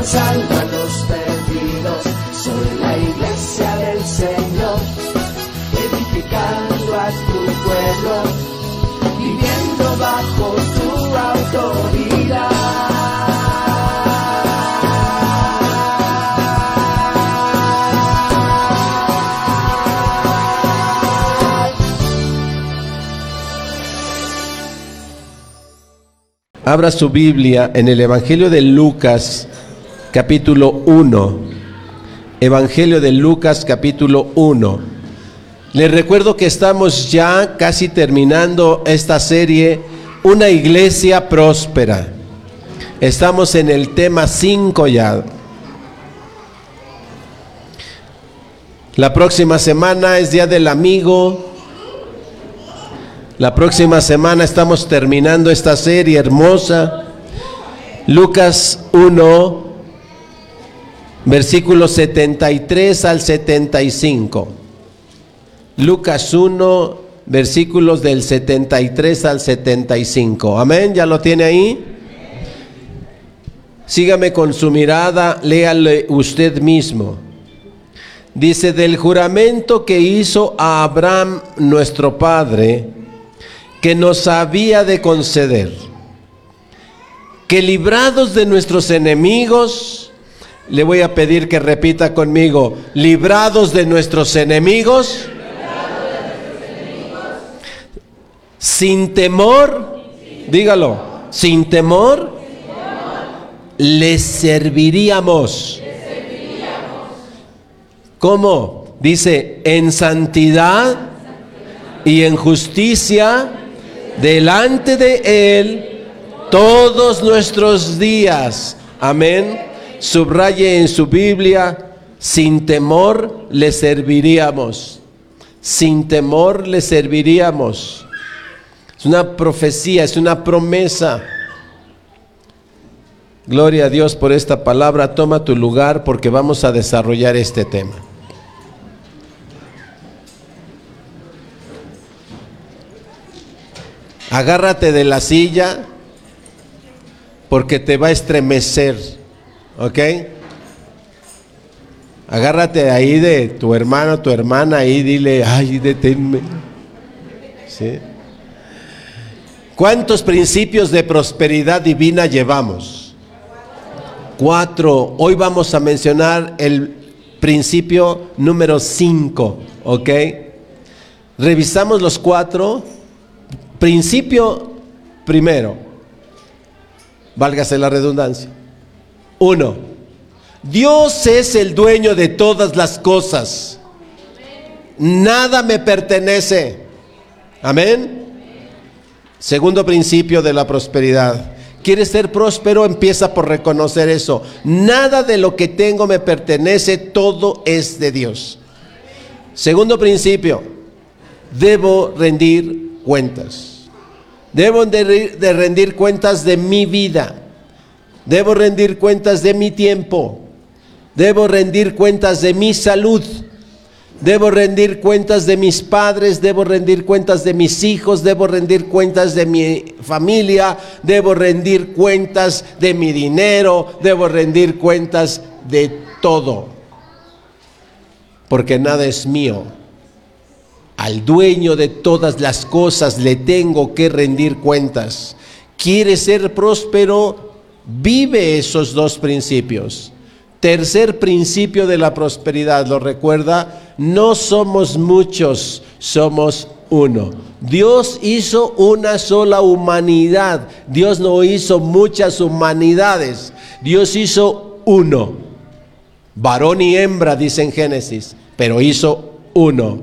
alcanzando a los perdidos. Soy la iglesia del Señor, edificando a tu pueblo, viviendo bajo tu autoridad. Abra su Biblia en el Evangelio de Lucas, capítulo 1. Evangelio de Lucas, capítulo 1. Les recuerdo que estamos ya casi terminando esta serie, Una iglesia próspera. Estamos en el tema 5 ya. La próxima semana es Día del Amigo. La próxima semana estamos terminando esta serie hermosa. Lucas 1, versículos 73 al 75. Lucas 1, versículos del 73 al 75. Amén, ¿ya lo tiene ahí? Sígame con su mirada, léale usted mismo. Dice, del juramento que hizo a Abraham nuestro Padre, que nos había de conceder, que librados de nuestros enemigos, le voy a pedir que repita conmigo, librados de nuestros enemigos, sin temor, dígalo, sin temor, les serviríamos. ¿Cómo? Dice, en santidad y en justicia delante de Él todos nuestros días. Amén. Subraye en su Biblia, sin temor le serviríamos. Sin temor le serviríamos. Es una profecía, es una promesa. Gloria a Dios por esta palabra. Toma tu lugar porque vamos a desarrollar este tema. Agárrate de la silla porque te va a estremecer, ¿ok? Agárrate ahí de tu hermano, tu hermana, ahí dile, ay, deténme. ¿Sí? ¿Cuántos principios de prosperidad divina llevamos? Cuatro. Hoy vamos a mencionar el principio número cinco, ¿ok? Revisamos los cuatro. Principio primero, válgase la redundancia. Uno, Dios es el dueño de todas las cosas. Nada me pertenece. Amén. Segundo principio de la prosperidad. ¿Quieres ser próspero? Empieza por reconocer eso. Nada de lo que tengo me pertenece, todo es de Dios. Segundo principio, debo rendir cuentas. Debo de, rendir cuentas de mi vida. Debo rendir cuentas de mi tiempo. Debo rendir cuentas de mi salud. Debo rendir cuentas de mis padres, debo rendir cuentas de mis hijos, debo rendir cuentas de mi familia, debo rendir cuentas de mi dinero, debo rendir cuentas de todo. Porque nada es mío. Al dueño de todas las cosas le tengo que rendir cuentas. ¿Quieres ser próspero? Vive esos dos principios. Tercer principio de la prosperidad, ¿lo recuerda? No somos muchos, somos uno. Dios hizo una sola humanidad. Dios no hizo muchas humanidades. Dios hizo uno. Varón y hembra, dice en Génesis, pero hizo uno.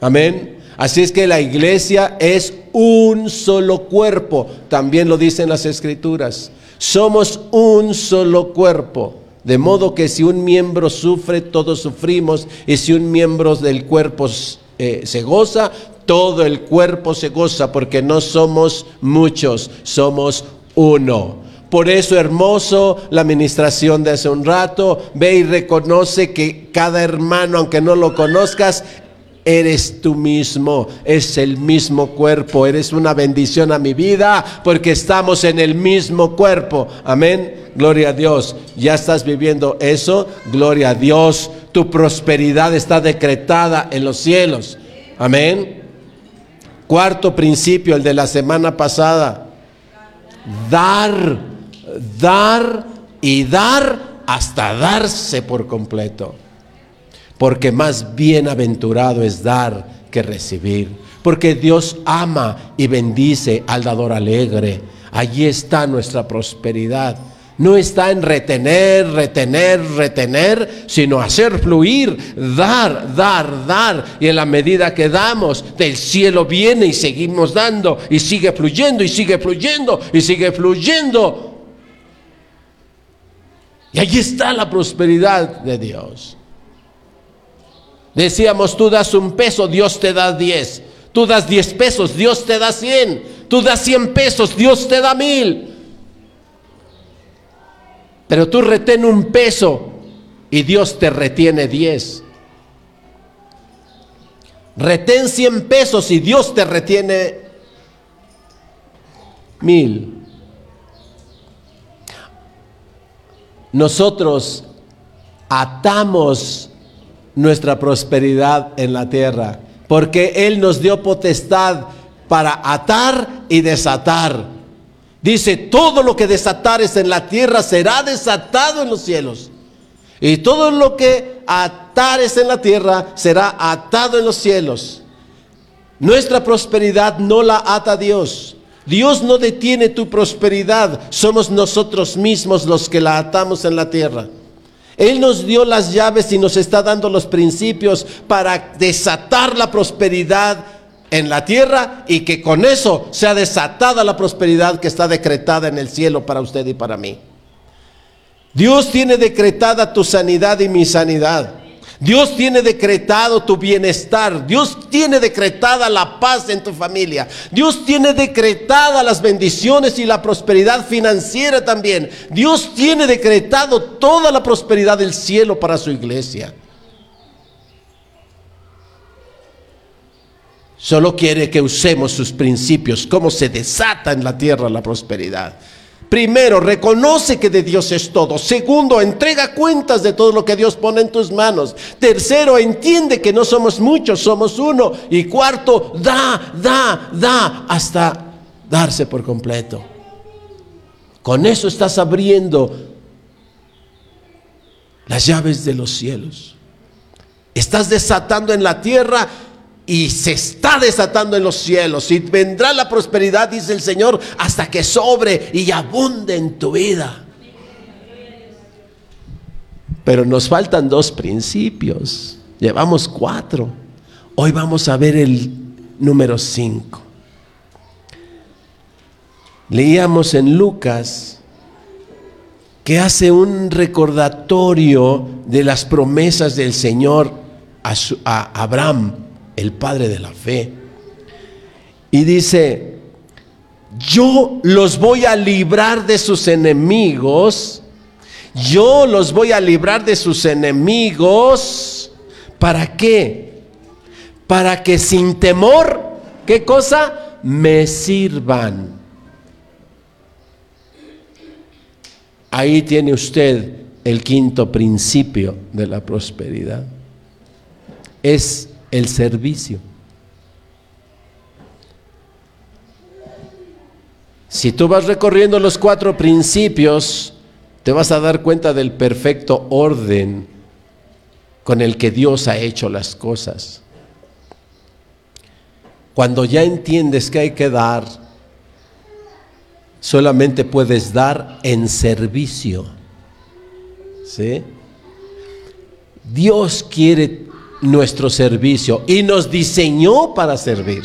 Amén. Así es que la iglesia es un solo cuerpo, también lo dicen las escrituras. Somos un solo cuerpo. De modo que si un miembro sufre, todos sufrimos. Y si un miembro del cuerpo eh, se goza, todo el cuerpo se goza, porque no somos muchos, somos uno. Por eso hermoso la administración de hace un rato. Ve y reconoce que cada hermano, aunque no lo conozcas, eres tú mismo, es el mismo cuerpo, eres una bendición a mi vida porque estamos en el mismo cuerpo. Amén. Gloria a Dios. Ya estás viviendo eso. Gloria a Dios. Tu prosperidad está decretada en los cielos. Amén. Cuarto principio, el de la semana pasada. Dar, dar y dar hasta darse por completo porque más bienaventurado es dar que recibir. Porque Dios ama y bendice al dador alegre. Allí está nuestra prosperidad. No está en retener, retener, retener, sino hacer fluir, dar, dar, dar. Y en la medida que damos, del cielo viene y seguimos dando, y sigue fluyendo, y sigue fluyendo, y sigue fluyendo. Y allí está la prosperidad de Dios. Decíamos, tú das un peso, Dios te da diez. Tú das diez pesos, Dios te da cien. Tú das cien pesos, Dios te da mil. Pero tú retén un peso y Dios te retiene diez. Retén cien pesos y Dios te retiene mil. Nosotros atamos nuestra prosperidad en la tierra, porque Él nos dio potestad para atar y desatar. Dice, todo lo que desatares en la tierra será desatado en los cielos. Y todo lo que atares en la tierra será atado en los cielos. Nuestra prosperidad no la ata Dios. Dios no detiene tu prosperidad. Somos nosotros mismos los que la atamos en la tierra. Él nos dio las llaves y nos está dando los principios para desatar la prosperidad en la tierra y que con eso sea desatada la prosperidad que está decretada en el cielo para usted y para mí. Dios tiene decretada tu sanidad y mi sanidad. Dios tiene decretado tu bienestar. Dios tiene decretada la paz en tu familia. Dios tiene decretada las bendiciones y la prosperidad financiera también. Dios tiene decretado toda la prosperidad del cielo para su iglesia. Solo quiere que usemos sus principios, cómo se desata en la tierra la prosperidad. Primero, reconoce que de Dios es todo. Segundo, entrega cuentas de todo lo que Dios pone en tus manos. Tercero, entiende que no somos muchos, somos uno. Y cuarto, da, da, da, hasta darse por completo. Con eso estás abriendo las llaves de los cielos. Estás desatando en la tierra y se está desatando en los cielos y vendrá la prosperidad, dice el Señor, hasta que sobre y abunde en tu vida. Pero nos faltan dos principios, llevamos cuatro. Hoy vamos a ver el número cinco. Leíamos en Lucas que hace un recordatorio de las promesas del Señor a, Abraham el padre de la fe. Y dice, yo los voy a librar de sus enemigos, yo los voy a librar de sus enemigos, ¿para qué? Para que sin temor, ¿qué cosa? Me sirvan. Ahí tiene usted el quinto principio de la prosperidad. Es el servicio. Si tú vas recorriendo los cuatro principios, te vas a dar cuenta del perfecto orden con el que Dios ha hecho las cosas. Cuando ya entiendes que hay que dar, solamente puedes dar en servicio. ¿Sí? Dios quiere nuestro servicio y nos diseñó para servir.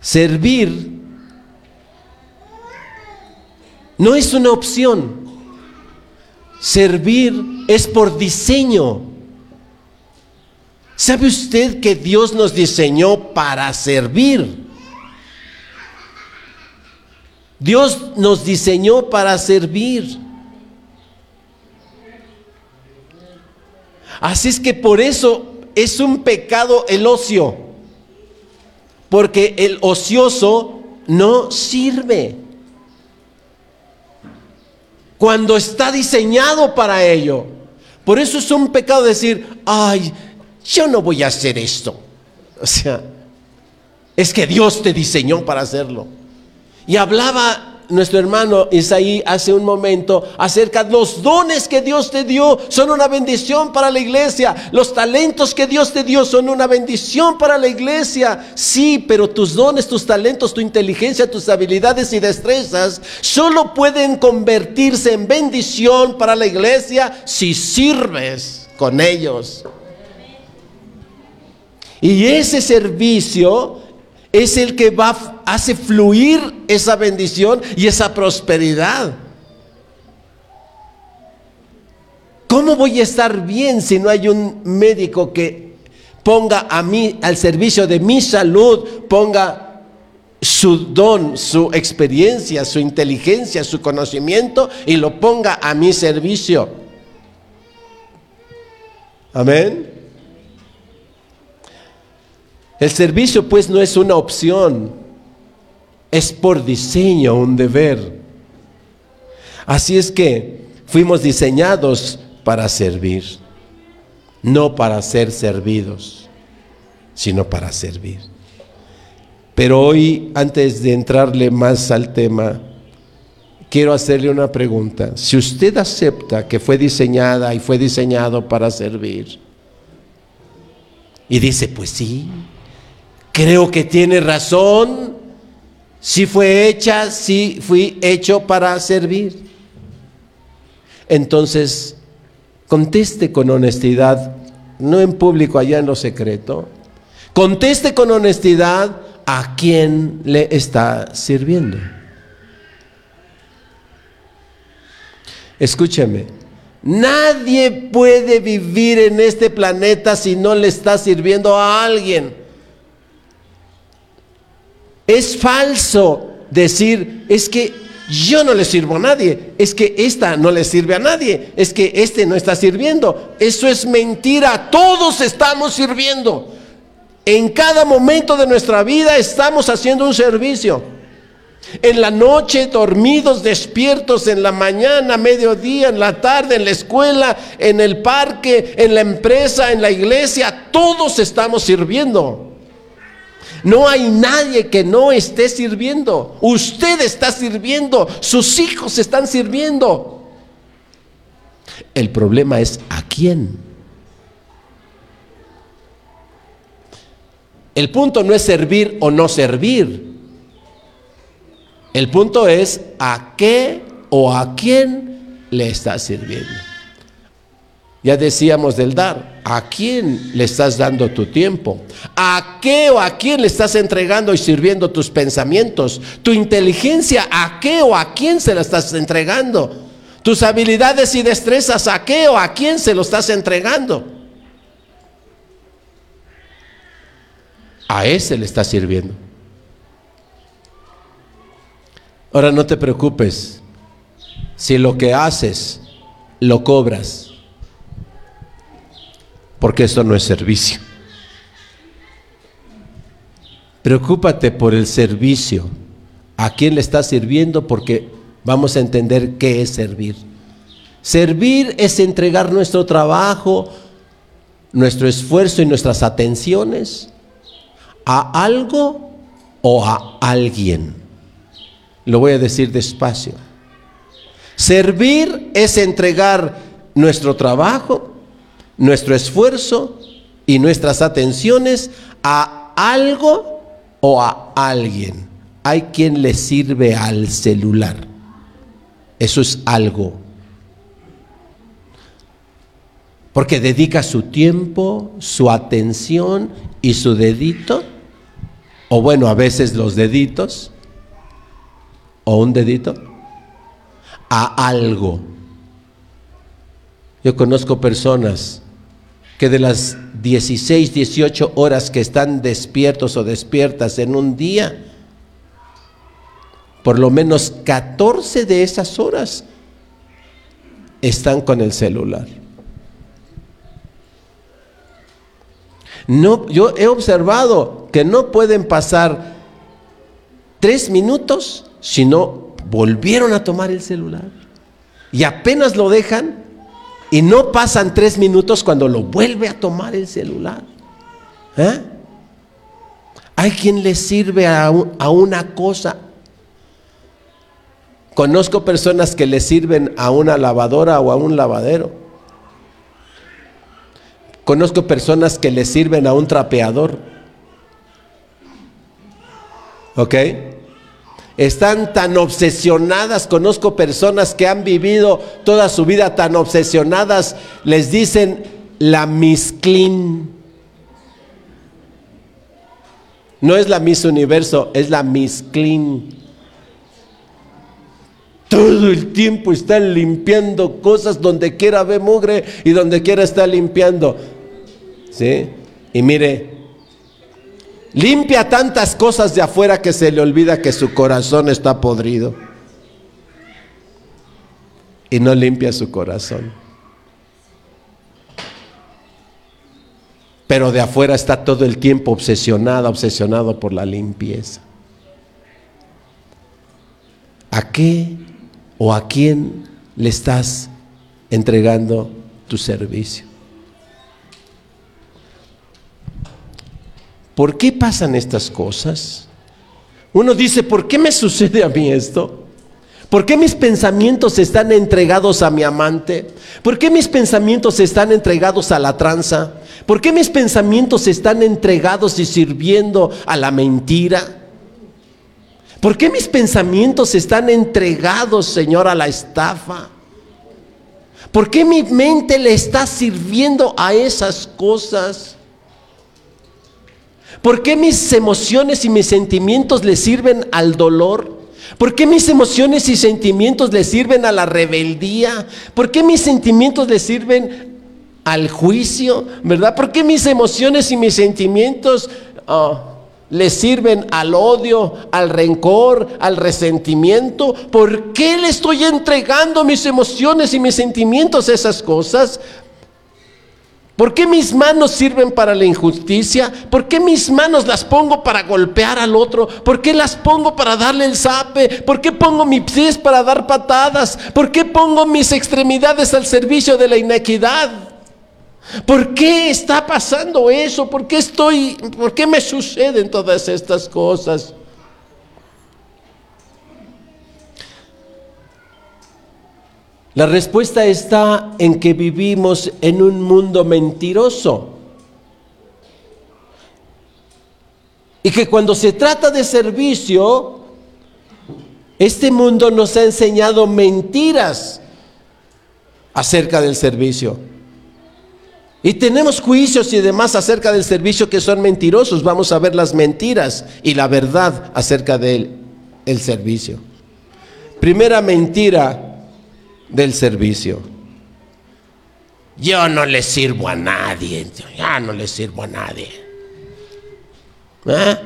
Servir no es una opción. Servir es por diseño. ¿Sabe usted que Dios nos diseñó para servir? Dios nos diseñó para servir. Así es que por eso es un pecado el ocio, porque el ocioso no sirve. Cuando está diseñado para ello. Por eso es un pecado decir, ay, yo no voy a hacer esto. O sea, es que Dios te diseñó para hacerlo. Y hablaba nuestro hermano Isaí hace un momento acerca de los dones que Dios te dio son una bendición para la iglesia. Los talentos que Dios te dio son una bendición para la iglesia. Sí, pero tus dones, tus talentos, tu inteligencia, tus habilidades y destrezas solo pueden convertirse en bendición para la iglesia si sirves con ellos. Y ese servicio es el que hace fluir esa bendición y esa prosperidad. ¿Cómo voy a estar bien si no hay un médico que ponga a mí al servicio de mi salud, ponga su don, su experiencia, su inteligencia, su conocimiento y lo ponga a mi servicio? Amén. El servicio pues no es una opción, es por diseño un deber. Así es que fuimos diseñados para servir, no para ser servidos, sino para servir. Pero hoy, antes de entrarle más al tema, quiero hacerle una pregunta. Si usted acepta que fue diseñada y fue diseñado para servir, y dice, pues sí, creo que tiene razón. Si fue hecha, si fui hecho para servir. Entonces, conteste con honestidad, no en público, allá en lo secreto. Conteste con honestidad a quién le está sirviendo. Escúcheme, nadie puede vivir en este planeta si no le está sirviendo a alguien. Es falso decir, es que yo no le sirvo a nadie, es que esta no le sirve a nadie, es que este no está sirviendo. Eso es mentira, todos estamos sirviendo. En cada momento de nuestra vida estamos haciendo un servicio. En la noche, dormidos, despiertos, en la mañana, mediodía, en la tarde, en la escuela, en el parque, en la empresa, en la iglesia, todos estamos sirviendo. No hay nadie que no esté sirviendo. Usted está sirviendo. Sus hijos están sirviendo. El problema es a quién. El punto no es servir o no servir. El punto es a qué o a quién le está sirviendo. Ya decíamos del dar. ¿A quién le estás dando tu tiempo? ¿A qué o a quién le estás entregando y sirviendo tus pensamientos? ¿Tu inteligencia a qué o a quién se la estás entregando? ¿Tus habilidades y destrezas a qué o a quién se lo estás entregando? A ese le estás sirviendo. Ahora no te preocupes si lo que haces lo cobras porque eso no es servicio. Preocúpate por el servicio. ¿A quién le estás sirviendo? Porque vamos a entender qué es servir. Servir es entregar nuestro trabajo, nuestro esfuerzo y nuestras atenciones a algo o a alguien. Lo voy a decir despacio. Servir es entregar nuestro trabajo, nuestro esfuerzo y nuestras atenciones a algo o a alguien. Hay quien le sirve al celular. Eso es algo. Porque dedica su tiempo, su atención y su dedito, o bueno, a veces los deditos, o un dedito, a algo. Yo conozco personas que de las 16, 18 horas que están despiertos o despiertas en un día, por lo menos 14 de esas horas están con el celular. No, yo he observado que no pueden pasar tres minutos si no volvieron a tomar el celular. Y apenas lo dejan y no pasan tres minutos cuando lo vuelve a tomar el celular. ¿Eh? Hay quien le sirve a, a una cosa Conozco personas que le sirven a una lavadora o a un lavadero. Conozco personas que le sirven a un trapeador. ¿Ok? Están tan obsesionadas, conozco personas que han vivido toda su vida tan obsesionadas, les dicen la Miss Clean. No es la Miss Universo, es la Miss Clean. Todo el tiempo están limpiando cosas donde quiera ve mugre y donde quiera está limpiando. ¿Sí? Y mire, limpia tantas cosas de afuera que se le olvida que su corazón está podrido. Y no limpia su corazón. Pero de afuera está todo el tiempo obsesionada, obsesionado por la limpieza. ¿A qué o a quién le estás entregando tu servicio. ¿Por qué pasan estas cosas? Uno dice, ¿por qué me sucede a mí esto? ¿Por qué mis pensamientos están entregados a mi amante? ¿Por qué mis pensamientos están entregados a la tranza? ¿Por qué mis pensamientos están entregados y sirviendo a la mentira? ¿Por qué mis pensamientos están entregados, Señor, a la estafa? ¿Por qué mi mente le está sirviendo a esas cosas? ¿Por qué mis emociones y mis sentimientos le sirven al dolor? ¿Por qué mis emociones y sentimientos le sirven a la rebeldía? ¿Por qué mis sentimientos le sirven al juicio? ¿Verdad? ¿Por qué mis emociones y mis sentimientos... Ah, le sirven al odio, al rencor, al resentimiento. ¿Por qué le estoy entregando mis emociones y mis sentimientos a esas cosas? ¿Por qué mis manos sirven para la injusticia? ¿Por qué mis manos las pongo para golpear al otro? ¿Por qué las pongo para darle el zape? ¿Por qué pongo mis pies para dar patadas? ¿Por qué pongo mis extremidades al servicio de la inequidad? ¿Por qué está pasando eso? ¿Por qué estoy, por qué me suceden todas estas cosas? La respuesta está en que vivimos en un mundo mentiroso. Y que cuando se trata de servicio, este mundo nos ha enseñado mentiras acerca del servicio. Y tenemos juicios y demás acerca del servicio que son mentirosos. Vamos a ver las mentiras y la verdad acerca del el servicio. Primera mentira del servicio. Yo no le sirvo a nadie. Ya no le sirvo a nadie. ¿Eh?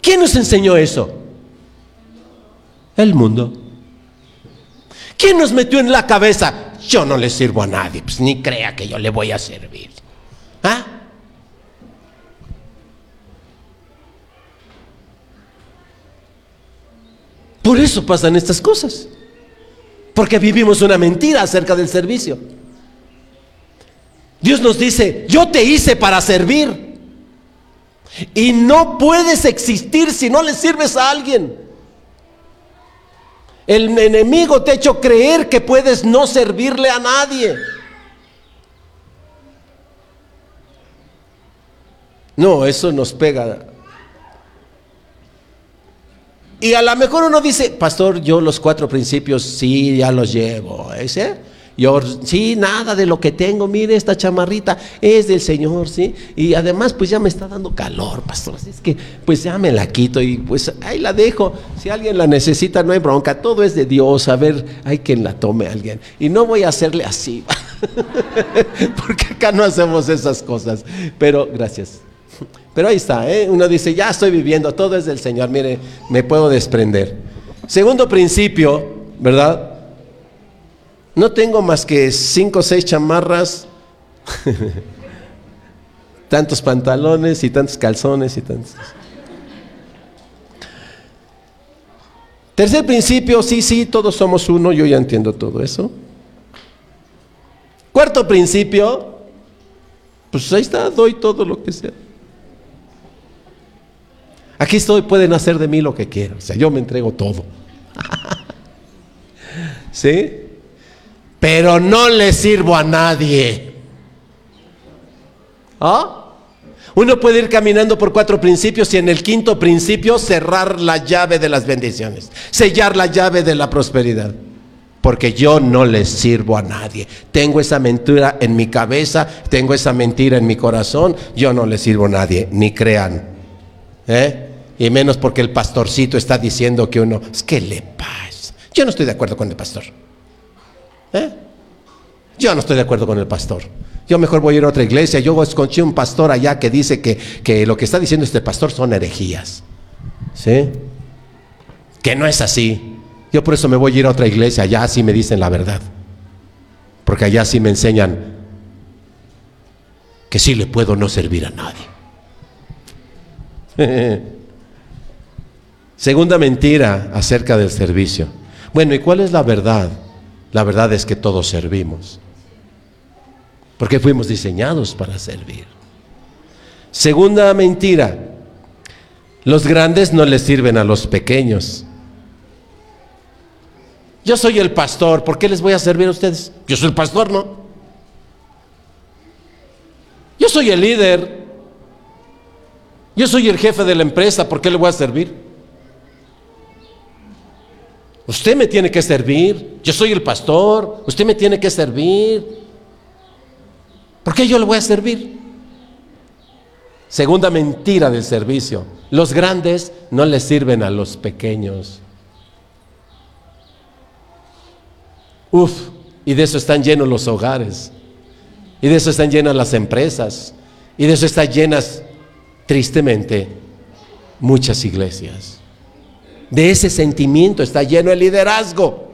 ¿Quién nos enseñó eso? El mundo. ¿Quién nos metió en la cabeza? yo no le sirvo a nadie, pues ni crea que yo le voy a servir. ¿Ah? Por eso pasan estas cosas. Porque vivimos una mentira acerca del servicio. Dios nos dice, yo te hice para servir. Y no puedes existir si no le sirves a alguien. El enemigo te ha hecho creer que puedes no servirle a nadie. No, eso nos pega. Y a lo mejor uno dice, pastor, yo los cuatro principios sí, ya los llevo. ¿Ese? Yo, sí, nada de lo que tengo, mire, esta chamarrita es del Señor, ¿sí? Y además, pues ya me está dando calor, pastor. Así es que, pues ya me la quito y pues ahí la dejo. Si alguien la necesita, no hay bronca. Todo es de Dios. A ver, hay quien la tome alguien. Y no voy a hacerle así, porque acá no hacemos esas cosas. Pero, gracias. Pero ahí está, ¿eh? uno dice, ya estoy viviendo, todo es del Señor, mire, me puedo desprender. Segundo principio, ¿verdad? No tengo más que cinco o seis chamarras, tantos pantalones y tantos calzones y tantos... Tercer principio, sí, sí, todos somos uno, yo ya entiendo todo eso. Cuarto principio, pues ahí está, doy todo lo que sea. Aquí estoy, pueden hacer de mí lo que quieran. O sea, yo me entrego todo. ¿Sí? Pero no le sirvo a nadie. ¿Ah? Uno puede ir caminando por cuatro principios y en el quinto principio cerrar la llave de las bendiciones, sellar la llave de la prosperidad. Porque yo no le sirvo a nadie. Tengo esa mentira en mi cabeza, tengo esa mentira en mi corazón. Yo no le sirvo a nadie, ni crean. ¿Eh? Y menos porque el pastorcito está diciendo que uno, es que le pasa. Yo no estoy de acuerdo con el pastor. ¿Eh? Yo no estoy de acuerdo con el pastor. Yo mejor voy a ir a otra iglesia. Yo escuché un pastor allá que dice que, que lo que está diciendo este pastor son herejías. ¿Sí? Que no es así. Yo por eso me voy a ir a otra iglesia. Allá sí me dicen la verdad. Porque allá sí me enseñan que sí le puedo no servir a nadie. Segunda mentira acerca del servicio. Bueno, ¿y cuál es la verdad? La verdad es que todos servimos. Porque fuimos diseñados para servir. Segunda mentira. Los grandes no les sirven a los pequeños. Yo soy el pastor, ¿por qué les voy a servir a ustedes? Yo soy el pastor, ¿no? Yo soy el líder. Yo soy el jefe de la empresa, ¿por qué le voy a servir? Usted me tiene que servir. Yo soy el pastor. Usted me tiene que servir. ¿Por qué yo le voy a servir? Segunda mentira del servicio. Los grandes no le sirven a los pequeños. Uf, y de eso están llenos los hogares. Y de eso están llenas las empresas. Y de eso están llenas, tristemente, muchas iglesias. De ese sentimiento está lleno el liderazgo.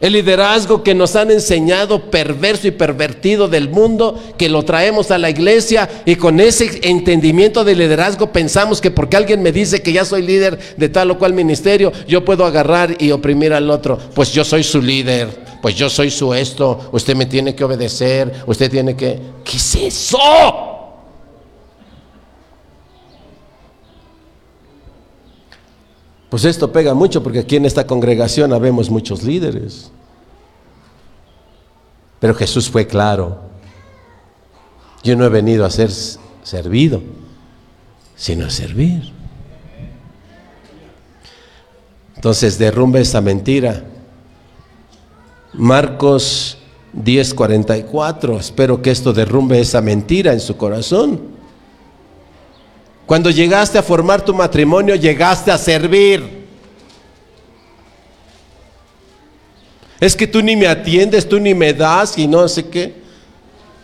El liderazgo que nos han enseñado perverso y pervertido del mundo, que lo traemos a la iglesia y con ese entendimiento de liderazgo pensamos que porque alguien me dice que ya soy líder de tal o cual ministerio, yo puedo agarrar y oprimir al otro. Pues yo soy su líder, pues yo soy su esto, usted me tiene que obedecer, usted tiene que... ¿Qué es eso? Pues esto pega mucho porque aquí en esta congregación habemos muchos líderes. Pero Jesús fue claro. Yo no he venido a ser servido, sino a servir. Entonces derrumbe esa mentira. Marcos 10:44. Espero que esto derrumbe esa mentira en su corazón. Cuando llegaste a formar tu matrimonio, llegaste a servir. Es que tú ni me atiendes, tú ni me das y no sé qué.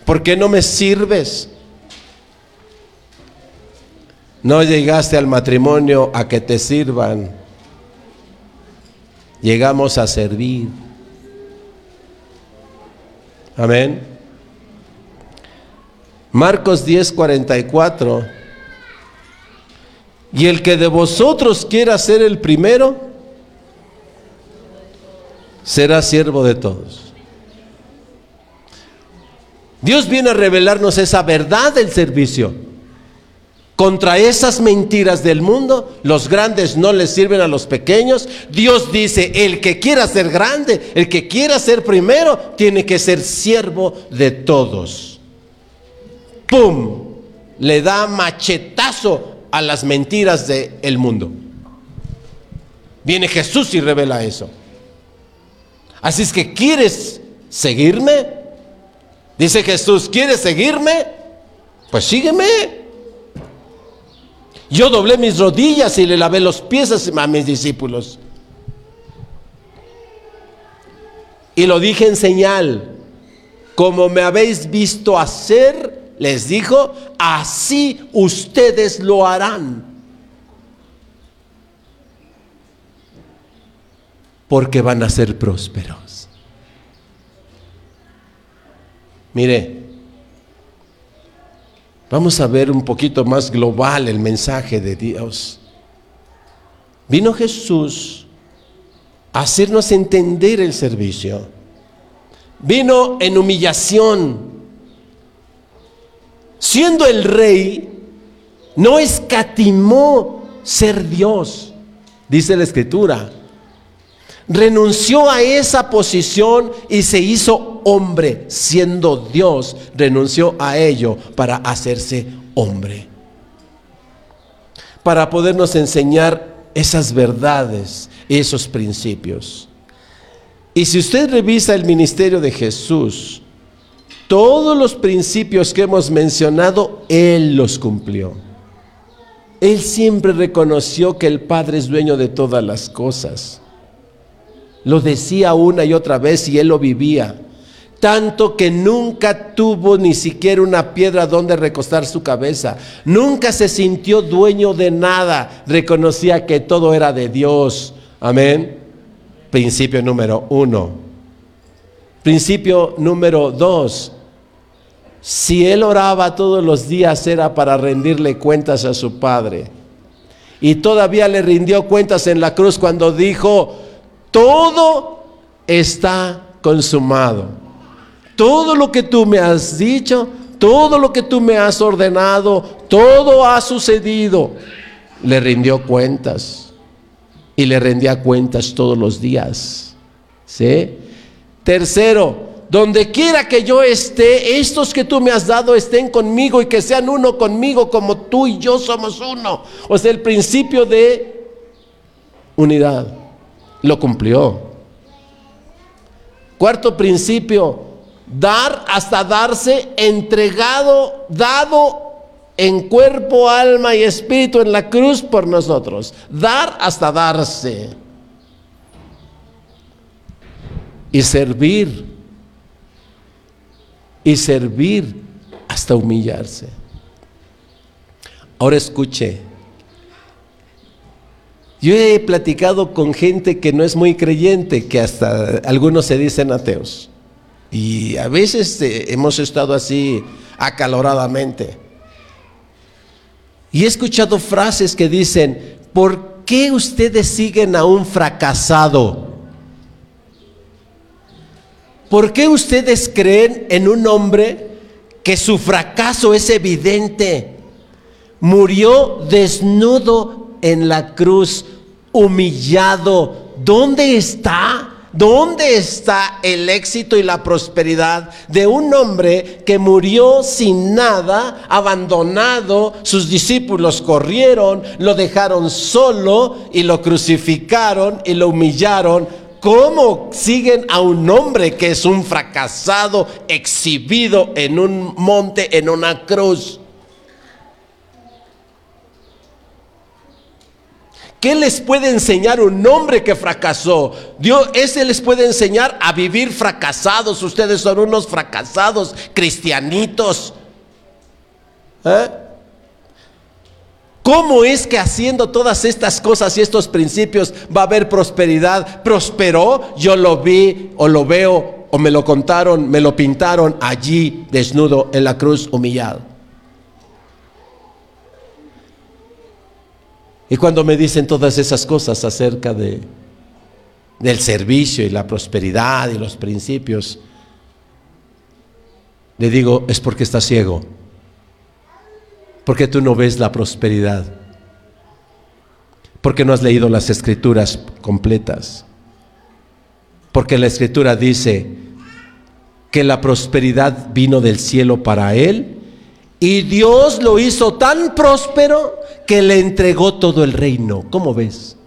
¿Por qué no me sirves? No llegaste al matrimonio a que te sirvan. Llegamos a servir. Amén. Marcos 10, 44. Y el que de vosotros quiera ser el primero, será siervo de todos. Dios viene a revelarnos esa verdad del servicio. Contra esas mentiras del mundo, los grandes no les sirven a los pequeños. Dios dice, el que quiera ser grande, el que quiera ser primero, tiene que ser siervo de todos. ¡Pum! Le da machetazo a las mentiras del mundo. Viene Jesús y revela eso. Así es que quieres ¿Seguirme? Dice Jesús, ¿quieres seguirme? Pues sígueme. Yo doblé mis rodillas y le lavé los pies a mis discípulos. Y lo dije en señal, como me habéis visto hacer, les dijo, así ustedes lo harán. Porque van a ser prósperos. Mire, vamos a ver un poquito más global el mensaje de Dios. Vino Jesús a hacernos entender el servicio. Vino en humillación. Siendo el rey, no escatimó ser Dios, dice la escritura renunció a esa posición y se hizo hombre, siendo Dios, renunció a ello para hacerse hombre. Para podernos enseñar esas verdades, esos principios. Y si usted revisa el ministerio de Jesús, todos los principios que hemos mencionado, Él los cumplió. Él siempre reconoció que el Padre es dueño de todas las cosas. Lo decía una y otra vez y él lo vivía. Tanto que nunca tuvo ni siquiera una piedra donde recostar su cabeza. Nunca se sintió dueño de nada. Reconocía que todo era de Dios. Amén. Principio número uno. Principio número dos. Si él oraba todos los días era para rendirle cuentas a su Padre. Y todavía le rindió cuentas en la cruz cuando dijo, todo está consumado. Todo lo que tú me has dicho, todo lo que tú me has ordenado, todo ha sucedido. Le rindió cuentas y le rendía cuentas todos los días. ¿Sí? Tercero, donde quiera que yo esté, estos que tú me has dado estén conmigo y que sean uno conmigo como tú y yo somos uno. O sea, el principio de unidad lo cumplió. Cuarto principio, dar hasta darse, entregado, dado en cuerpo, alma y espíritu en la cruz por nosotros. Dar hasta darse. Y servir. Y servir hasta humillarse. Ahora escuche, yo he platicado con gente que no es muy creyente, que hasta algunos se dicen ateos. Y a veces eh, hemos estado así acaloradamente. Y he escuchado frases que dicen, ¿por qué ustedes siguen a un fracasado? ¿Por qué ustedes creen en un hombre que su fracaso es evidente? Murió desnudo en la cruz, humillado. ¿Dónde está? ¿Dónde está el éxito y la prosperidad de un hombre que murió sin nada, abandonado? Sus discípulos corrieron, lo dejaron solo y lo crucificaron y lo humillaron. ¿Cómo siguen a un hombre que es un fracasado, exhibido en un monte, en una cruz? ¿Qué les puede enseñar un hombre que fracasó? Dios, ese les puede enseñar a vivir fracasados. Ustedes son unos fracasados cristianitos. ¿Eh? ¿Cómo es que haciendo todas estas cosas y estos principios va a haber prosperidad? ¿Prosperó? Yo lo vi o lo veo o me lo contaron, me lo pintaron allí desnudo en la cruz humillado. Y cuando me dicen todas esas cosas acerca de, del servicio y la prosperidad y los principios, le digo, es porque estás ciego, porque tú no ves la prosperidad, porque no has leído las escrituras completas, porque la escritura dice que la prosperidad vino del cielo para él y Dios lo hizo tan próspero que le entregó todo el reino. ¿Cómo ves?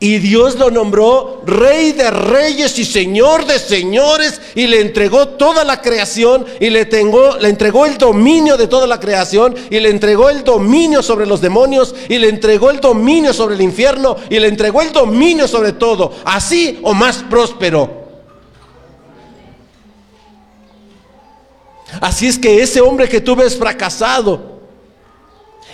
Y Dios lo nombró rey de reyes y señor de señores y le entregó toda la creación y le, le, entregó el dominio de toda la creación y le entregó el dominio sobre los demonios y le entregó el dominio sobre el infierno y le entregó el dominio sobre todo, así o más próspero. Así es que ese hombre que tú ves fracasado,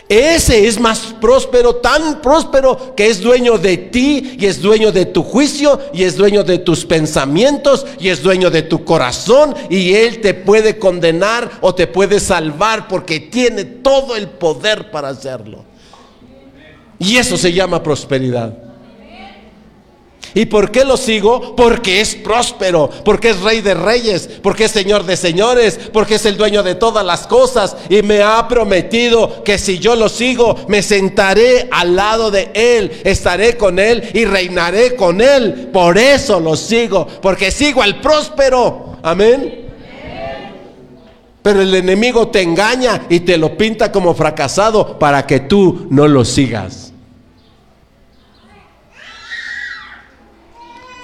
ese es más próspero, tan próspero que es dueño de ti y es dueño de tu juicio y es dueño de tus pensamientos y es dueño de tu corazón y él te puede condenar o te puede salvar porque tiene todo el poder para hacerlo. Y eso se llama prosperidad. ¿Y por qué lo sigo? Porque es próspero, porque es rey de reyes, porque es señor de señores, porque es el dueño de todas las cosas y me ha prometido que si yo lo sigo, me sentaré al lado de él, estaré con él y reinaré con él. Por eso lo sigo, porque sigo al próspero. Amén. Pero el enemigo te engaña y te lo pinta como fracasado para que tú no lo sigas.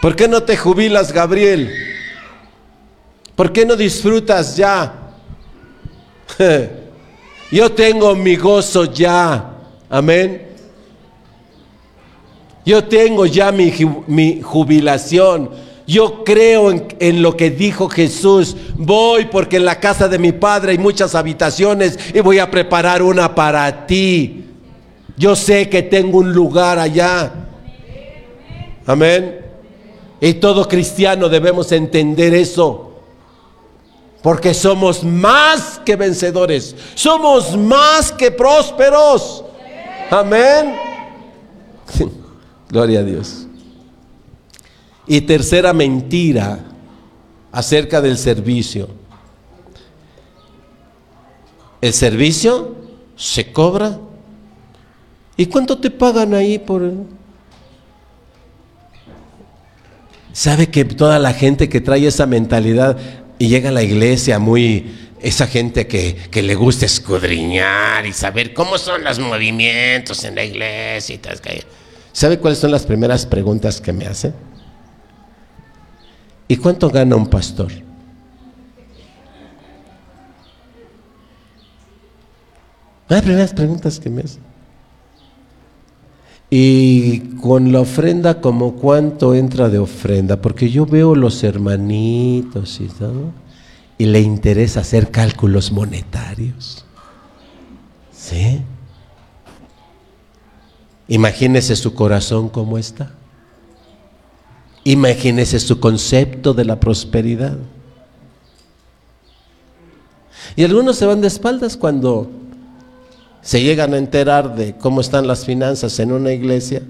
¿Por qué no te jubilas, Gabriel? ¿Por qué no disfrutas ya? Yo tengo mi gozo ya. Amén. Yo tengo ya mi, jubilación. Yo creo en, en, lo que dijo Jesús. Voy porque en la casa de mi padre hay muchas habitaciones y voy a preparar una para ti. Yo sé que tengo un lugar allá. Amén. Y todo cristiano debemos entender eso. Porque somos más que vencedores. Somos más que prósperos. Amén. Gloria a Dios. Y tercera mentira acerca del servicio. El servicio se cobra. ¿Y cuánto te pagan ahí por... ¿Sabe que toda la gente que trae esa mentalidad y llega a la iglesia muy, esa gente que, que, le gusta escudriñar y saber cómo son los movimientos en la iglesia y tal. ¿Sabe cuáles son las primeras preguntas que me hace? ¿Y cuánto gana un pastor? Las primeras preguntas que me hacen. Y con la ofrenda, como cuánto entra de ofrenda, porque yo veo los hermanitos y todo, y le interesa hacer cálculos monetarios. ¿Sí? Imagínese su corazón como está. Imagínese su concepto de la prosperidad. Y algunos se van de espaldas cuando se llegan a enterar de cómo están las finanzas en una iglesia,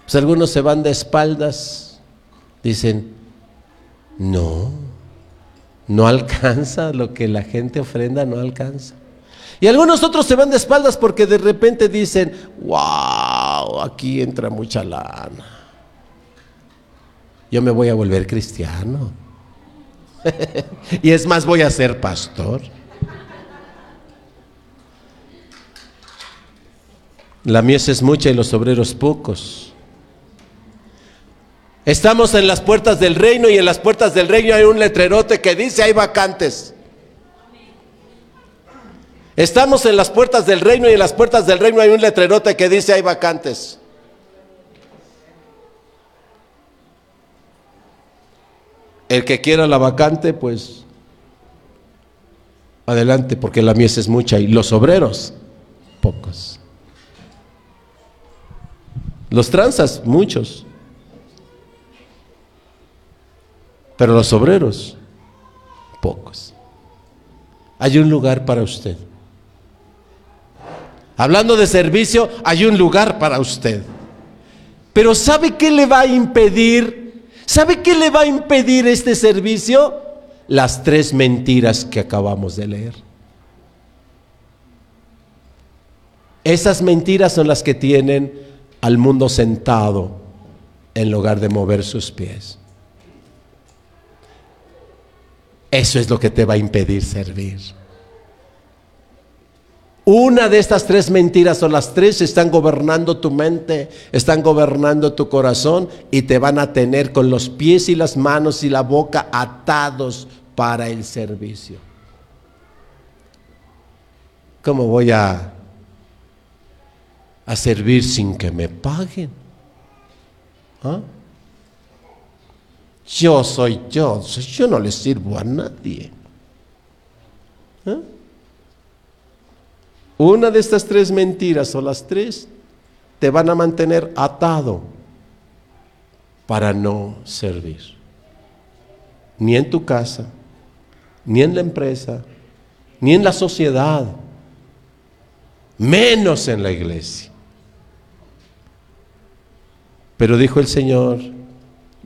pues algunos se van de espaldas, dicen, no, no alcanza lo que la gente ofrenda, no alcanza. Y algunos otros se van de espaldas porque de repente dicen, wow, aquí entra mucha lana. Yo me voy a volver cristiano. y es más, voy a ser pastor. La mies es mucha y los obreros pocos. Estamos en las puertas del reino y en las puertas del reino hay un letrerote que dice hay vacantes. Estamos en las puertas del reino y en las puertas del reino hay un letrerote que dice hay vacantes. El que quiera la vacante, pues adelante, porque la mies es mucha y los obreros, pocos. Los tranzas, muchos. Pero los obreros, pocos. Hay un lugar para usted. Hablando de servicio, hay un lugar para usted. Pero ¿sabe qué le va a impedir? ¿Sabe qué le va a impedir este servicio? Las tres mentiras que acabamos de leer. Esas mentiras son las que tienen al mundo sentado en lugar de mover sus pies. Eso es lo que te va a impedir servir. Una de estas tres mentiras o las tres están gobernando tu mente, están gobernando tu corazón y te van a tener con los pies y las manos y la boca atados para el servicio. ¿Cómo voy a, a servir sin que me paguen? ¿Ah? Yo soy yo, yo no le sirvo a nadie. ¿Ah? Una de estas tres mentiras o las tres te van a mantener atado para no servir. Ni en tu casa, ni en la empresa, ni en la sociedad, menos en la iglesia. Pero dijo el Señor,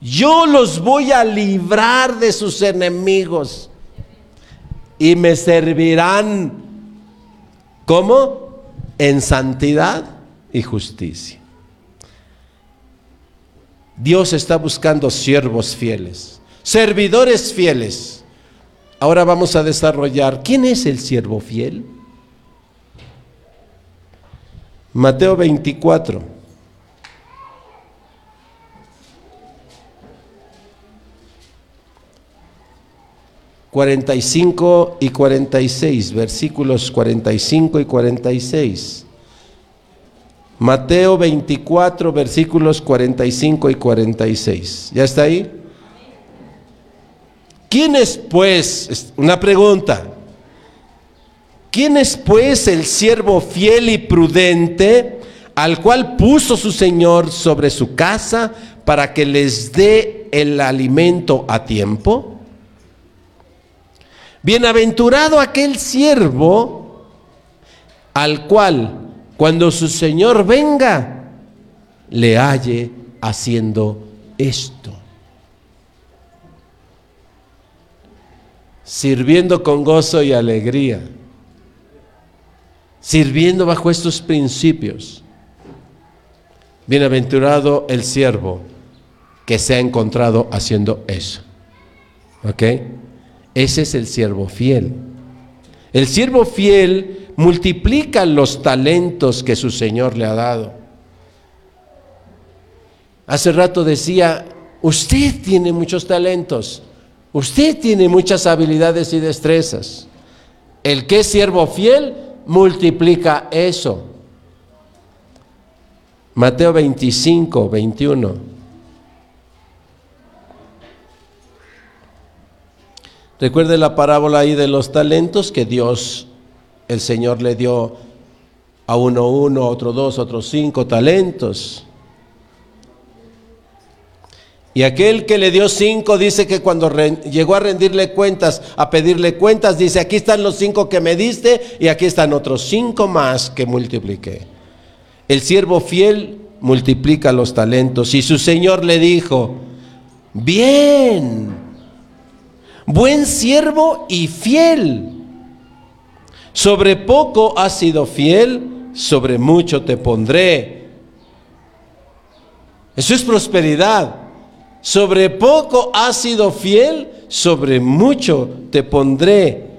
yo los voy a librar de sus enemigos y me servirán como en santidad y justicia. Dios está buscando siervos fieles, servidores fieles. Ahora vamos a desarrollar, ¿quién es el siervo fiel? Mateo 24. 45 y 46, versículos 45 y 46. Mateo 24, versículos 45 y 46. ¿Ya está ahí? ¿Quién es pues, una pregunta, quién es pues el siervo fiel y prudente al cual puso su Señor sobre su casa para que les dé el alimento a tiempo? Bienaventurado aquel siervo al cual cuando su Señor venga le halle haciendo esto. Sirviendo con gozo y alegría. Sirviendo bajo estos principios. Bienaventurado el siervo que se ha encontrado haciendo eso. ¿Ok? Ese es el siervo fiel. El siervo fiel multiplica los talentos que su Señor le ha dado. Hace rato decía, usted tiene muchos talentos, usted tiene muchas habilidades y destrezas. El que es siervo fiel multiplica eso. Mateo 25, 21. Recuerde la parábola ahí de los talentos que Dios, el Señor le dio a uno uno, a otro dos, a otro cinco talentos. Y aquel que le dio cinco dice que cuando llegó a rendirle cuentas, a pedirle cuentas, dice, aquí están los cinco que me diste y aquí están otros cinco más que multipliqué. El siervo fiel multiplica los talentos y su Señor le dijo, bien, buen siervo y fiel. Sobre poco has sido fiel, sobre mucho te pondré. Eso es prosperidad. Sobre poco has sido fiel, sobre mucho te pondré.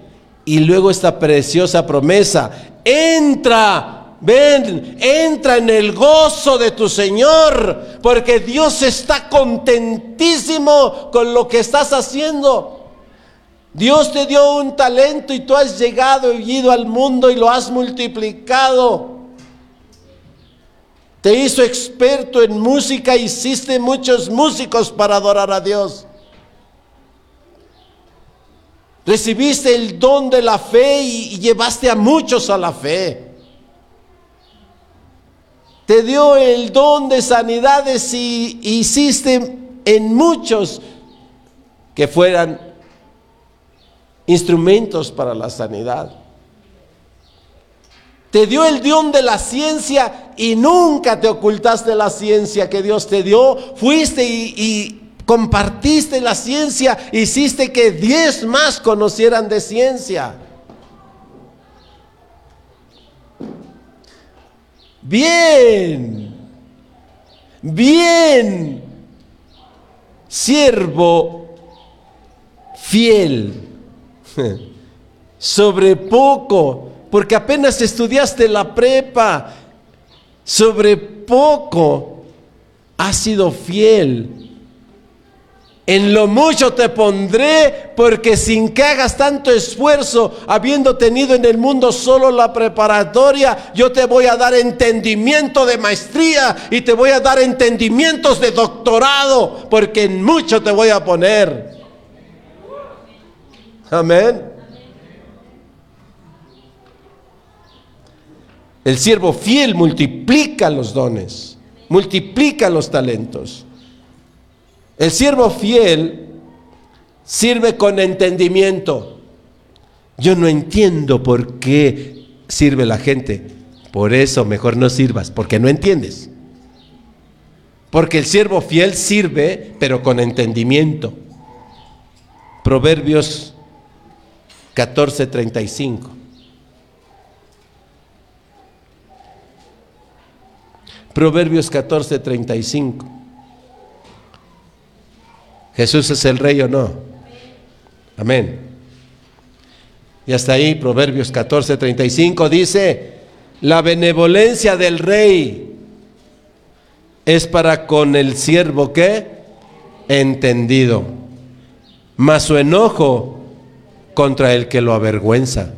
Y luego esta preciosa promesa, entra, ven, entra en el gozo de tu Señor, porque Dios está contentísimo con lo que estás haciendo. Dios te dio un talento y tú has llegado y ido al mundo y lo has multiplicado. Te hizo experto en música, hiciste muchos músicos para adorar a Dios. Recibiste el don de la fe y, llevaste a muchos a la fe. Te dio el don de sanidades y hiciste en muchos que fueran instrumentos para la sanidad. Te dio el don de la ciencia y nunca te ocultaste la ciencia que Dios te dio. Fuiste y, compartiste la ciencia, hiciste que diez más conocieran de ciencia. Bien, bien, siervo fiel sobre poco porque apenas estudiaste la prepa. Sobre poco has sido fiel. En lo mucho te pondré, porque sin que hagas tanto esfuerzo, habiendo tenido en el mundo solo la preparatoria, yo te voy a dar entendimiento de maestría y te voy a dar entendimientos de doctorado, porque en mucho te voy a poner. Amén. El siervo fiel multiplica los dones, multiplica los talentos. El siervo fiel sirve con entendimiento. Yo no entiendo por qué sirve la gente. Por eso mejor no sirvas, porque no entiendes. Porque el siervo fiel sirve, pero con entendimiento. Proverbios 14:35. Proverbios 14:35. ¿Jesús es el rey o no? Amén. Y hasta ahí, Proverbios 14, 35 dice, la benevolencia del rey es para con el siervo que entendido, mas su enojo contra el que lo avergüenza.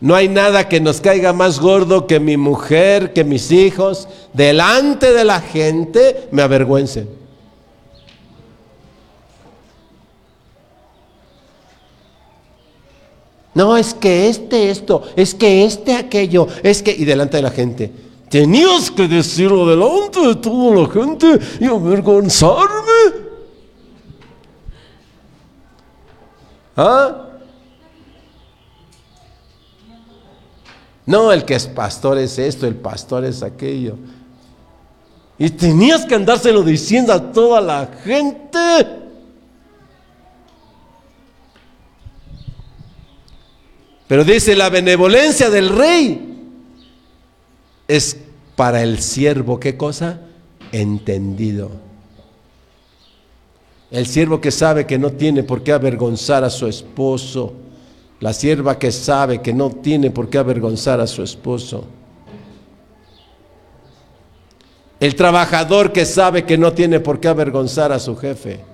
No hay nada que nos caiga más gordo que mi mujer, que mis hijos, delante de la gente me avergüencen. No, es que este esto, es que este aquello, es que, y delante de la gente. Tenías que decirlo delante de toda la gente y avergonzarme. ¿Ah? No, el que es pastor es esto, el pastor es aquello. Y tenías que andárselo diciendo a toda la gente. Pero dice, la benevolencia del rey es para el siervo, ¿qué cosa? Entendido. El siervo que sabe que no tiene por qué avergonzar a su esposo la sierva que sabe que no tiene por qué avergonzar a su esposo. El trabajador que sabe que no tiene por qué avergonzar a su jefe.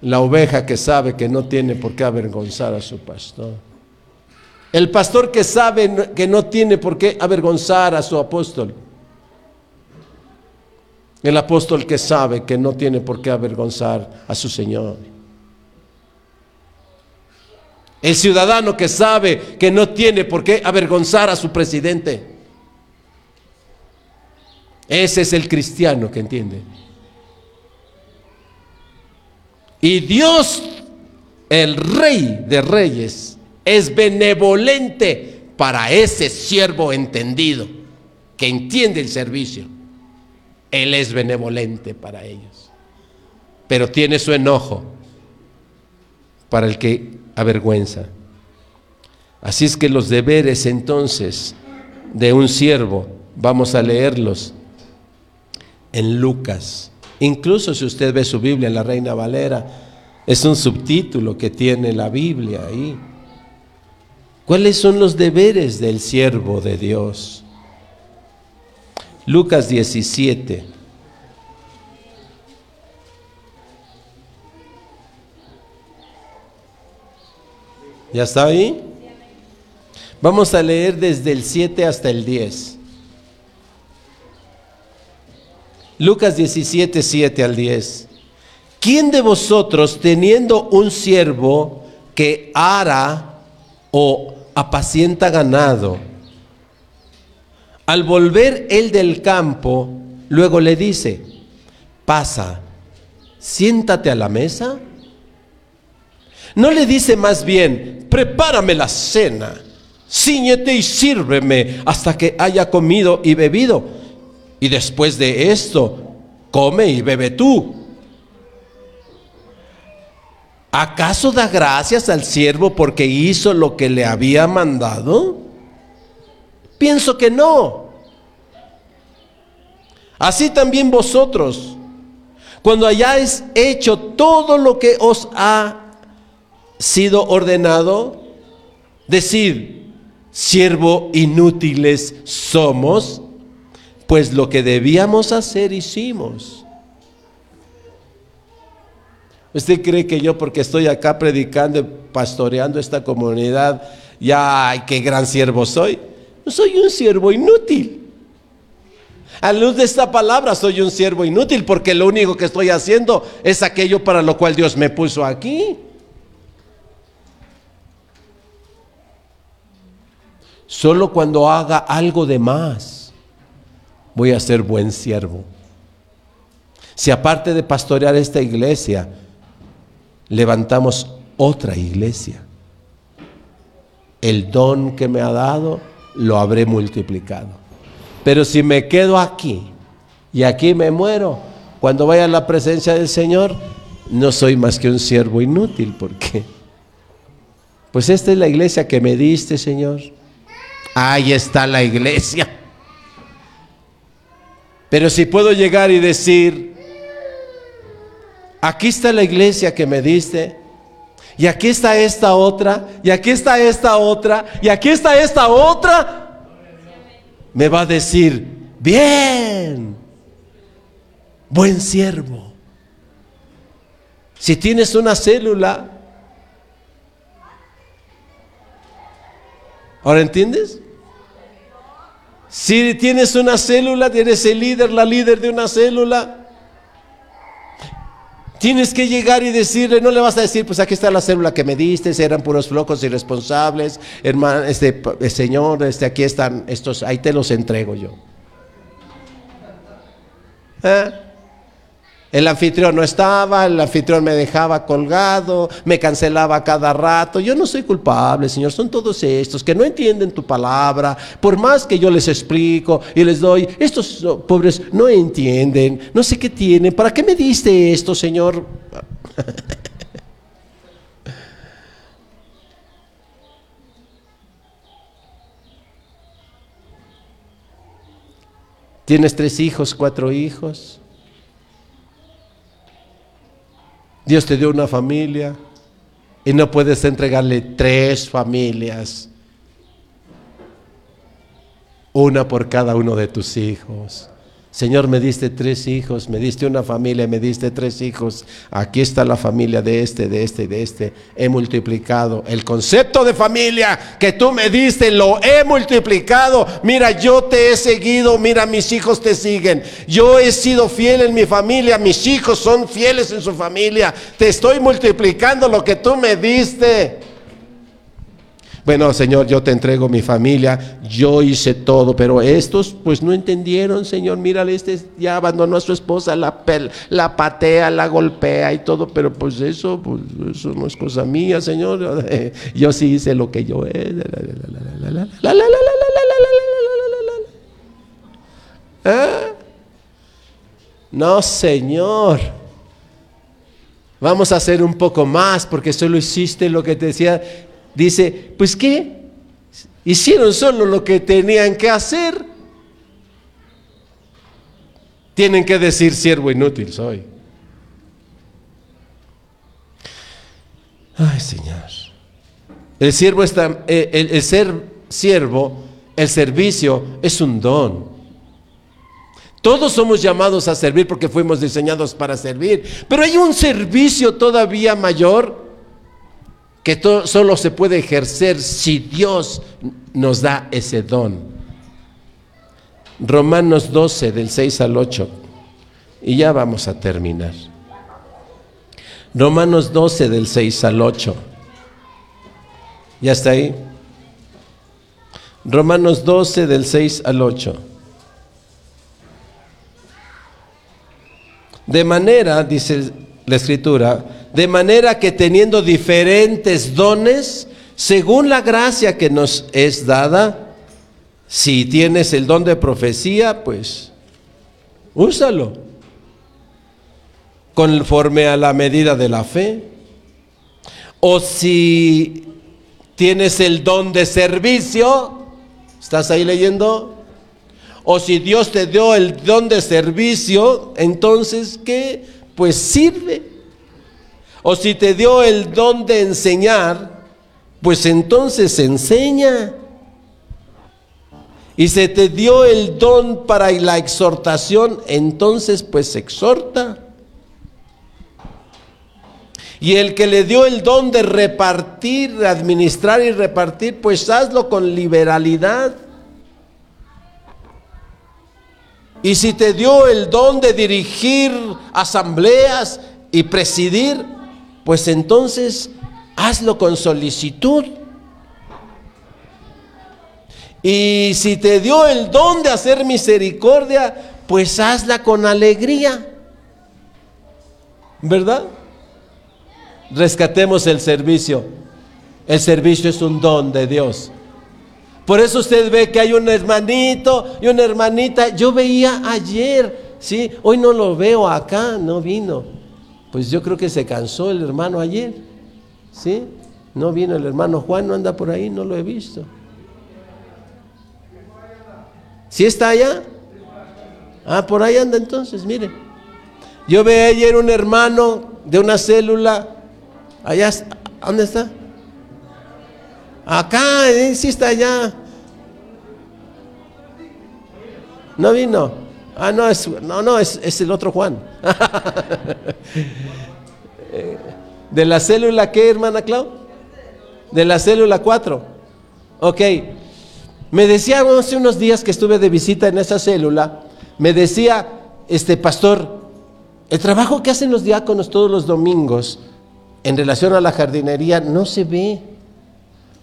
La oveja que sabe que no tiene por qué avergonzar a su pastor. El pastor que sabe que no tiene por qué avergonzar a su apóstol. El apóstol que sabe que no tiene por qué avergonzar a su Señor. El ciudadano que sabe que no tiene por qué avergonzar a su presidente. Ese es el cristiano que entiende. Y Dios, el rey de reyes, es benevolente para ese siervo entendido que entiende el servicio. Él es benevolente para ellos. Pero tiene su enojo para el que avergüenza. Así es que los deberes entonces de un siervo, vamos a leerlos en Lucas. Incluso si usted ve su Biblia en la Reina Valera, es un subtítulo que tiene la Biblia ahí. ¿Cuáles son los deberes del siervo de Dios? Lucas 17. ¿Ya está ahí? Vamos a leer desde el 7 hasta el 10. Lucas 17, 7 al 10. ¿Quién de vosotros, teniendo un siervo que ara o apacienta ganado, al volver él del campo, luego le dice, pasa, siéntate a la mesa. No le dice más bien, prepárame la cena, ciñete y sírveme hasta que haya comido y bebido. Y después de esto, come y bebe tú. ¿Acaso da gracias al siervo porque hizo lo que le había mandado? Pienso que no. Así también vosotros, Cuando hayáis hecho todo lo que os ha sido ordenado, decir, siervo inútiles somos, pues lo que debíamos hacer hicimos. ¿Usted cree que yo porque estoy acá predicando, pastoreando esta comunidad, ya, ay, qué gran siervo soy? Soy un siervo inútil. A luz de esta palabra soy un siervo inútil porque lo único que estoy haciendo es aquello para lo cual Dios me puso aquí. Solo cuando haga algo de más voy a ser buen siervo. Si aparte de pastorear esta iglesia, levantamos otra iglesia, el don que me ha dado lo habré multiplicado. Pero si me quedo aquí y aquí me muero, cuando vaya a la presencia del Señor, no soy más que un siervo inútil. ¿Por qué? Pues esta es la iglesia que me diste, Señor. Ahí está la iglesia. Pero si puedo llegar y decir, aquí está la iglesia que me diste, y aquí está esta otra, y aquí está esta otra, y aquí está esta otra, me va a decir, bien, buen siervo. Si tienes una célula, ¿ahora entiendes? Si tienes una célula, tienes el líder, la líder de una célula, Tienes que llegar y decirle, no le vas a decir, pues aquí está la célula que me diste, eran puros flocos irresponsables, hermano, este eh, señor, este aquí están estos, ahí te los entrego yo. ¿Eh? El anfitrión no estaba, el anfitrión me dejaba colgado, me cancelaba cada rato. Yo no soy culpable, Señor. Son todos estos que no entienden tu palabra. Por más que yo les explico y les doy, estos pobres no entienden, no sé qué tienen. ¿Para qué me diste esto, Señor? Tienes tres hijos, cuatro hijos. Dios te dio una familia y no puedes entregarle tres familias, una por cada uno de tus hijos. Señor, me diste tres hijos, me diste una familia, me diste tres hijos. Aquí está la familia de este, de este y de este. He multiplicado el concepto de familia que tú me diste, lo he multiplicado. Mira, yo te he seguido, mira, mis hijos te siguen. Yo he sido fiel en mi familia, mis hijos son fieles en su familia. Te estoy multiplicando lo que tú me diste. Bueno, Señor, yo te entrego mi familia, yo hice todo, pero estos pues no entendieron, Señor, mírale, este ya abandonó a su esposa, la, la patea, la golpea y todo, pero pues eso, pues eso no es cosa mía, Señor. Yo sí hice lo que yo es. No, Señor. Vamos a hacer un poco más porque solo hiciste lo que te decía dice, pues ¿qué? Hicieron solo lo que tenían que hacer. Tienen que decir siervo inútil soy. Ay, Señor. El siervo está, eh, el, el ser siervo, el servicio es un don. Todos somos llamados a servir porque fuimos diseñados para servir. Pero hay un servicio todavía mayor que solo se puede ejercer si Dios nos da ese don. Romanos 12 del 6 al 8. Y ya vamos a terminar. Romanos 12 del 6 al 8. ¿Ya está ahí? Romanos 12 del 6 al 8. De manera, dice la escritura, de manera que teniendo diferentes dones, según la gracia que nos es dada, si tienes el don de profecía, pues úsalo. Conforme a la medida de la fe. O si tienes el don de servicio, ¿estás ahí leyendo? O si Dios te dio el don de servicio, entonces, ¿qué? pues sirve. O si te dio el don de enseñar, pues entonces enseña. Y se te dio el don para la exhortación, entonces pues exhorta. Y el que le dio el don de repartir, administrar y repartir, pues hazlo con liberalidad. Y si te dio el don de dirigir asambleas y presidir, pues entonces hazlo con solicitud. Y si te dio el don de hacer misericordia, pues hazla con alegría. ¿Verdad? Rescatemos el servicio. El servicio es un don de Dios. Por eso usted ve que hay un hermanito y una hermanita. Yo veía ayer, ¿sí? Hoy no lo veo acá, no vino. Pues yo creo que se cansó el hermano ayer, ¿sí? No vino el hermano Juan, no anda por ahí, no lo he visto. ¿Sí está allá? Ah, por ahí anda entonces, mire. Yo vi ayer un hermano de una célula, allá, ¿dónde está? Acá, eh, sí está allá. No vino. Ah, no, es, no, no, es, el otro Juan. ¿De la célula qué, hermana Clau? De la célula 4. Ok. Me decía hace unos días que estuve de visita en esa célula, me decía, este pastor, el trabajo que hacen los diáconos todos los domingos en relación a la jardinería no se ve.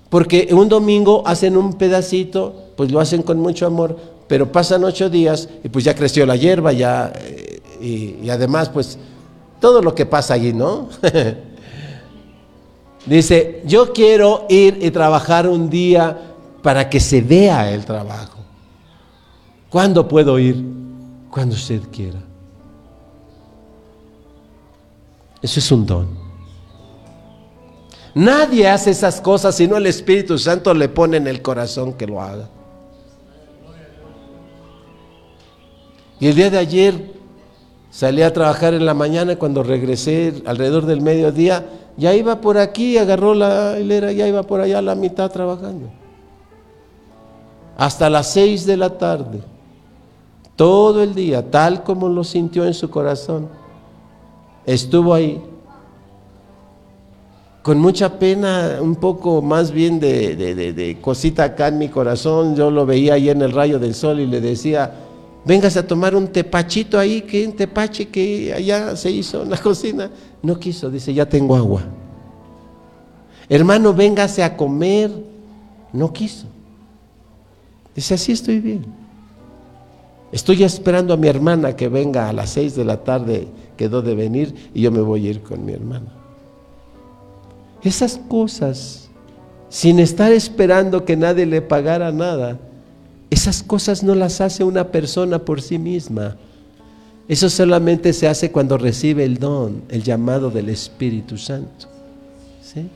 Porque un domingo hacen un pedacito, pues lo hacen con mucho amor, pero pasan ocho días y pues ya creció la hierba, ya, eh, y, y además pues todo lo que pasa allí, ¿no? Dice, yo quiero ir y trabajar un día para que se vea el trabajo. ¿Cuándo puedo ir? Cuando usted quiera. Eso es un don. Nadie hace esas cosas si no el Espíritu Santo le pone en el corazón que lo haga. Y el día de ayer salí a trabajar en la mañana cuando regresé alrededor del mediodía, ya iba por aquí, agarró la hilera, ya iba por allá a la mitad trabajando. Hasta las seis de la tarde, todo el día, tal como lo sintió en su corazón, estuvo ahí. Con mucha pena, un poco más bien de, cosita acá en mi corazón, yo lo veía ahí en el rayo del sol y le decía, vengas a tomar un tepachito ahí, que un tepache que allá se hizo en la cocina. No quiso, dice, ya tengo agua. Hermano, véngase a comer. No quiso. Dice, así estoy bien. Estoy esperando a mi hermana que venga a las seis de la tarde, quedó de venir y yo me voy a ir con mi hermana. Esas cosas, sin estar esperando que nadie le pagara nada, esas cosas no las hace una persona por sí misma. Eso solamente se hace cuando recibe el don, el llamado del Espíritu Santo. ¿sí?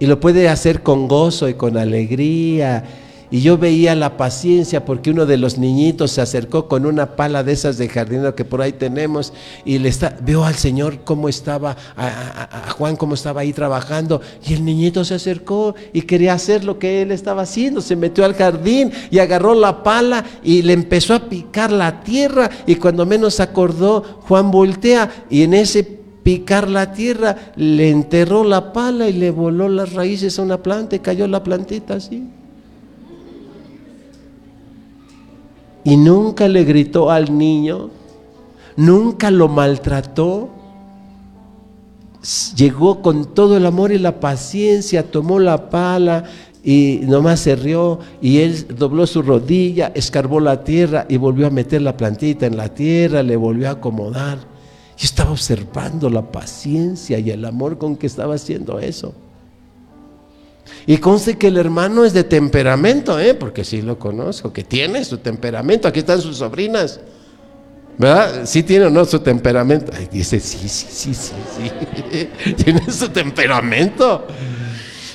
Y lo puede hacer con gozo y con alegría y yo veía la paciencia porque uno de los niñitos se acercó con una pala de esas de jardinero que por ahí tenemos y le está, veo al Señor cómo estaba, a, Juan cómo estaba ahí trabajando y el niñito se acercó y quería hacer lo que él estaba haciendo, se metió al jardín y agarró la pala y le empezó a picar la tierra y cuando menos acordó Juan voltea y en ese picar la tierra le enterró la pala y le voló las raíces a una planta y cayó la plantita así. Y nunca le gritó al niño, nunca lo maltrató. Llegó con todo el amor y la paciencia, tomó la pala y nomás se rió y él dobló su rodilla, escarbó la tierra y volvió a meter la plantita en la tierra, le volvió a acomodar. Yo estaba observando la paciencia y el amor con que estaba haciendo eso. Y conste que el hermano es de temperamento, ¿eh? porque sí lo conozco, que tiene su temperamento. Aquí están sus sobrinas. ¿Verdad? Sí tiene o no su temperamento. dice, sí, sí, sí, sí, sí. tiene su temperamento.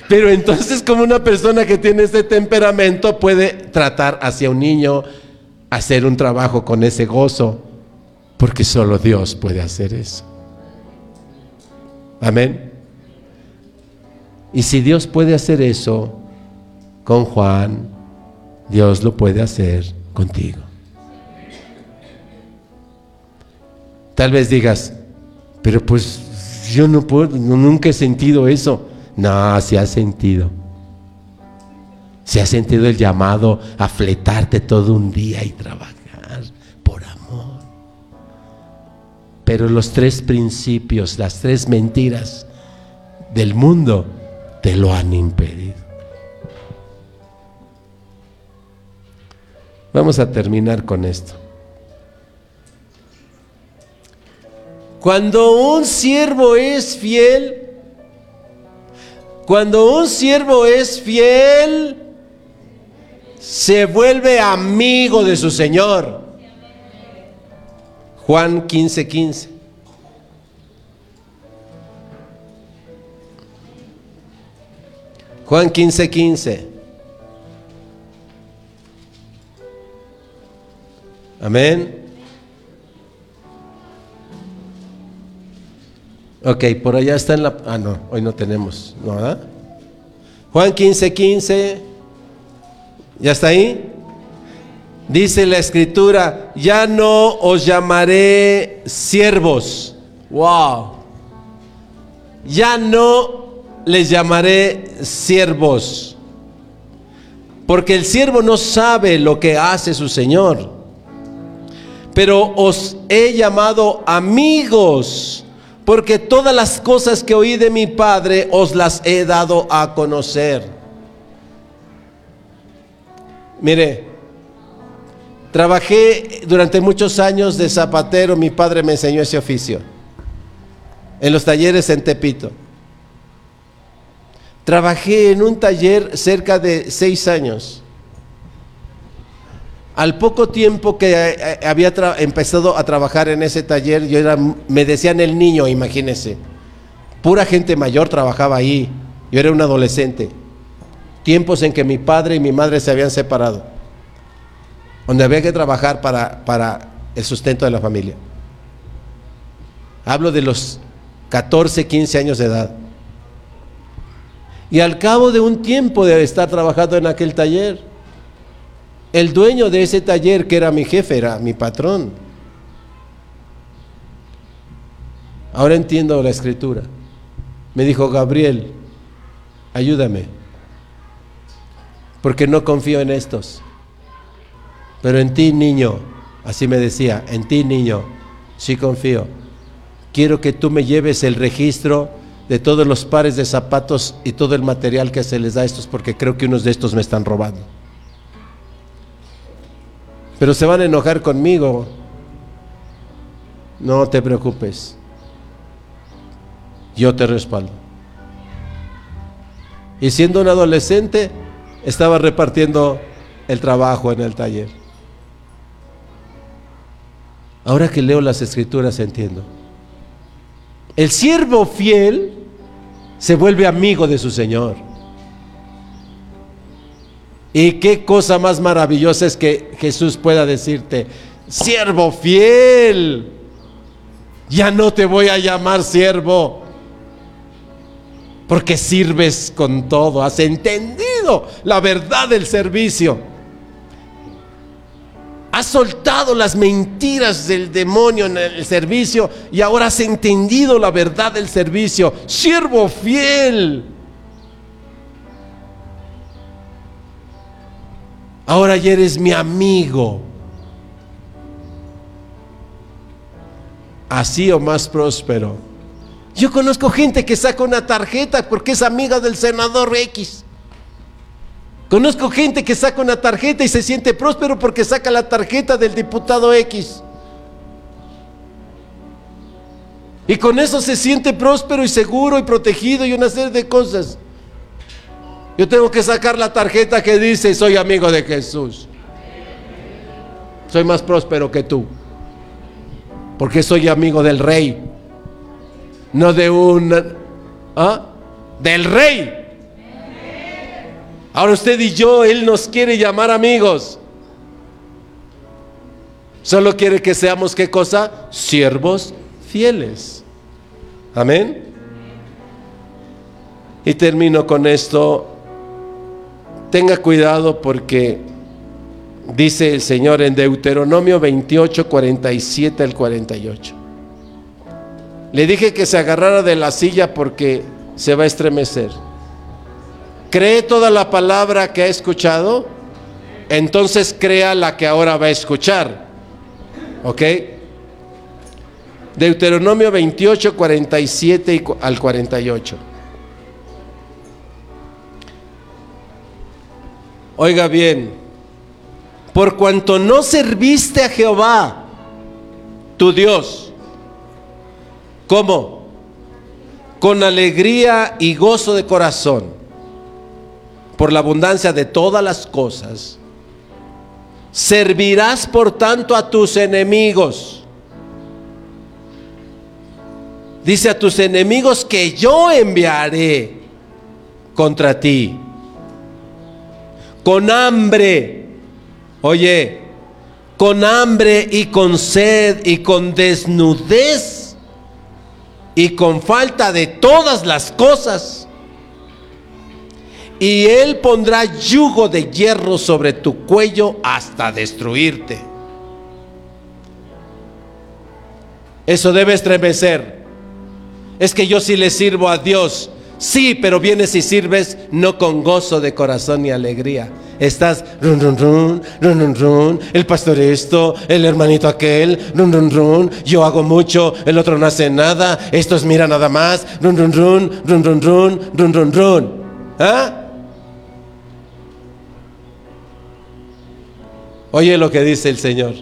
Pero entonces, como una persona que tiene ese temperamento puede tratar hacia un niño, hacer un trabajo con ese gozo? Porque solo Dios puede hacer eso. Amén. Y si Dios puede hacer eso con Juan, Dios lo puede hacer contigo. Tal vez digas, pero pues yo no puedo, nunca he sentido eso. No, se ha sentido. Se ha sentido el llamado a fletarte todo un día y trabajar por amor. Pero los tres principios, las tres mentiras del mundo te lo han impedido. Vamos a terminar con esto. Cuando un siervo es fiel, cuando un siervo es fiel, se vuelve amigo de su Señor. Juan 15, 15. Juan 15, 15. Amén. Ok, por allá está en la... Ah, no, hoy no tenemos, ¿no? ¿verdad? Juan 15, 15. ¿Ya está ahí? Dice la escritura, ya no os llamaré siervos. Wow. Ya no les llamaré siervos. Porque el siervo no sabe lo que hace su Señor. Pero os he llamado amigos porque todas las cosas que oí de mi Padre os las he dado a conocer. Mire, trabajé durante muchos años de zapatero, mi padre me enseñó ese oficio, en los talleres en Tepito. Trabajé en un taller cerca de seis años. Al poco tiempo que eh, eh, había empezado a trabajar en ese taller, yo era, me decían el niño, imagínense. Pura gente mayor trabajaba ahí. Yo era un adolescente. Tiempos en que mi padre y mi madre se habían separado. Donde había que trabajar para, para el sustento de la familia. Hablo de los 14, 15 años de edad. Y al cabo de un tiempo de estar trabajando en aquel taller, el dueño de ese taller, que era mi jefe, era mi patrón. Ahora entiendo la escritura. Me dijo, Gabriel, ayúdame, porque no confío en estos. Pero en ti, niño, así me decía, en ti, niño, sí confío. Quiero que tú me lleves el registro de todos los pares de zapatos y todo el material que se les da a estos, porque creo que unos de estos me están robando pero se van a enojar conmigo. No te preocupes. Yo te respaldo. Y siendo un adolescente, estaba repartiendo el trabajo en el taller. Ahora que leo las escrituras entiendo. El siervo fiel se vuelve amigo de su Señor. Y qué cosa más maravillosa es que Jesús pueda decirte, siervo fiel, ya no te voy a llamar siervo, porque sirves con todo, has entendido la verdad del servicio. Has soltado las mentiras del demonio en el servicio y ahora has entendido la verdad del servicio. Siervo fiel. Ahora ya eres mi amigo. Así o más próspero. Yo conozco gente que saca una tarjeta porque es amiga del senador X. Conozco gente que saca una tarjeta y se siente próspero porque saca la tarjeta del diputado X. Y con eso se siente próspero y seguro y protegido y una serie de cosas. Yo tengo que sacar la tarjeta que dice, soy amigo de Jesús. Soy más próspero que tú. Porque soy amigo del rey. No de un... ¿ah? Del rey. Ahora usted y yo, Él nos quiere llamar amigos. Solo quiere que seamos qué cosa? Siervos fieles. Amén. Y termino con esto. Tenga cuidado porque dice el Señor en Deuteronomio 28, 47 al 48. Le dije que se agarrara de la silla porque se va a estremecer. ¿Cree toda la palabra que ha escuchado? Entonces crea la que ahora va a escuchar. ¿Ok? Deuteronomio 28, 47 al 48. Oiga bien, por cuanto no serviste a Jehová, tu Dios, ¿cómo? Con alegría y gozo de corazón, por la abundancia de todas las cosas, servirás por tanto a tus enemigos. Dice a tus enemigos que yo enviaré contra ti con hambre. Oye, con hambre y con sed y con desnudez y con falta de todas las cosas. Y él pondrá yugo de hierro sobre tu cuello hasta destruirte. Eso debe estremecer. Es que yo sí le sirvo a Dios Sí, pero vienes y sirves no con gozo de corazón y alegría. Estás run run run, run run run, el pastor esto, el hermanito aquel, run run run, yo hago mucho, el otro no hace nada, estos mira nada más, run run run, run run run, run run run. ¿Ah? Oye lo que dice el Señor.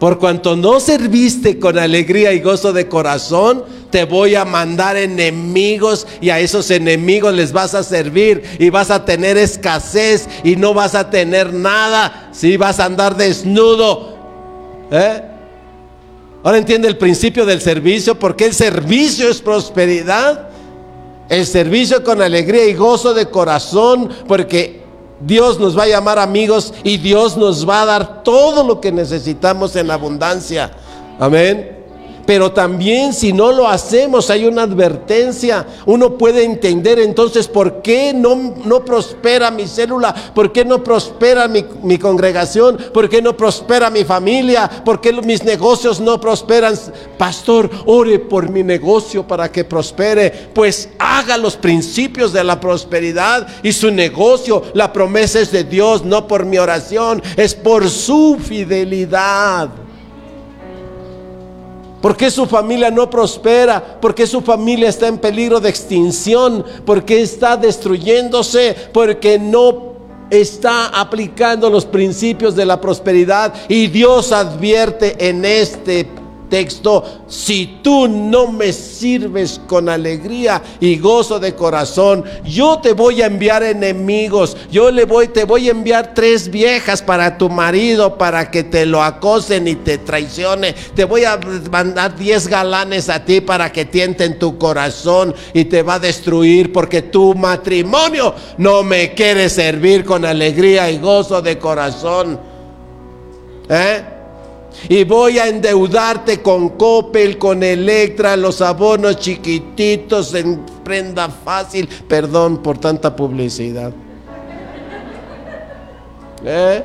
Por cuanto no serviste con alegría y gozo de corazón, te voy a mandar enemigos y a esos enemigos les vas a servir y vas a tener escasez y no vas a tener nada. Si vas a andar desnudo. ¿eh? Ahora entiende el principio del servicio, porque el servicio es prosperidad. El servicio con alegría y gozo de corazón, porque Dios nos va a llamar amigos y Dios nos va a dar todo lo que necesitamos en abundancia. Amén. Pero también si no lo hacemos hay una advertencia. Uno puede entender entonces por qué no, no prospera mi célula, por qué no prospera mi, mi, congregación, por qué no prospera mi familia, por qué mis negocios no prosperan. Pastor, ore por mi negocio para que prospere. Pues haga los principios de la prosperidad y su negocio. La promesa es de Dios, no por mi oración, es por su fidelidad. ¿Por qué su familia no prospera? ¿Por qué su familia está en peligro de extinción? ¿Por qué está destruyéndose? Porque no está aplicando los principios de la prosperidad. Y Dios advierte en este texto, si tú no me sirves con alegría y gozo de corazón, yo te voy a enviar enemigos, yo le voy, te voy a enviar tres viejas para tu marido para que te lo acosen y te traicione, te voy a mandar diez galanes a ti para que tienten tu corazón y te va a destruir porque tu matrimonio no me quiere servir con alegría y gozo de corazón. ¿Eh? Y voy a endeudarte con Coppel, con Electra, los abonos chiquititos en prenda fácil. Perdón por tanta publicidad. ¿Eh?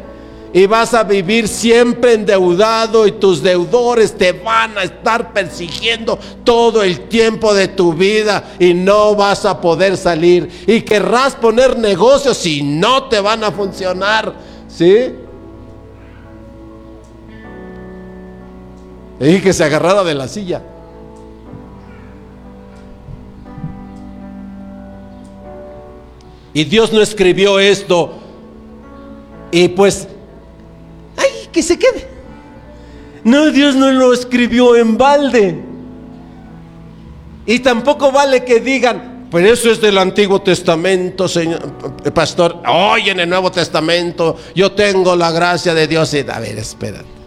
Y vas a vivir siempre endeudado y tus deudores te van a estar persiguiendo todo el tiempo de tu vida y no vas a poder salir. Y querrás poner negocios y no te van a funcionar. ¿Sí? Le dije que se agarrara de la silla. Y Dios no escribió esto. Y pues, ay, que se quede. No, Dios no lo escribió en balde. Y tampoco vale que digan, pero eso es del Antiguo Testamento, señor pastor. Hoy en el Nuevo Testamento yo tengo la gracia de Dios. Y, a ver, espérate.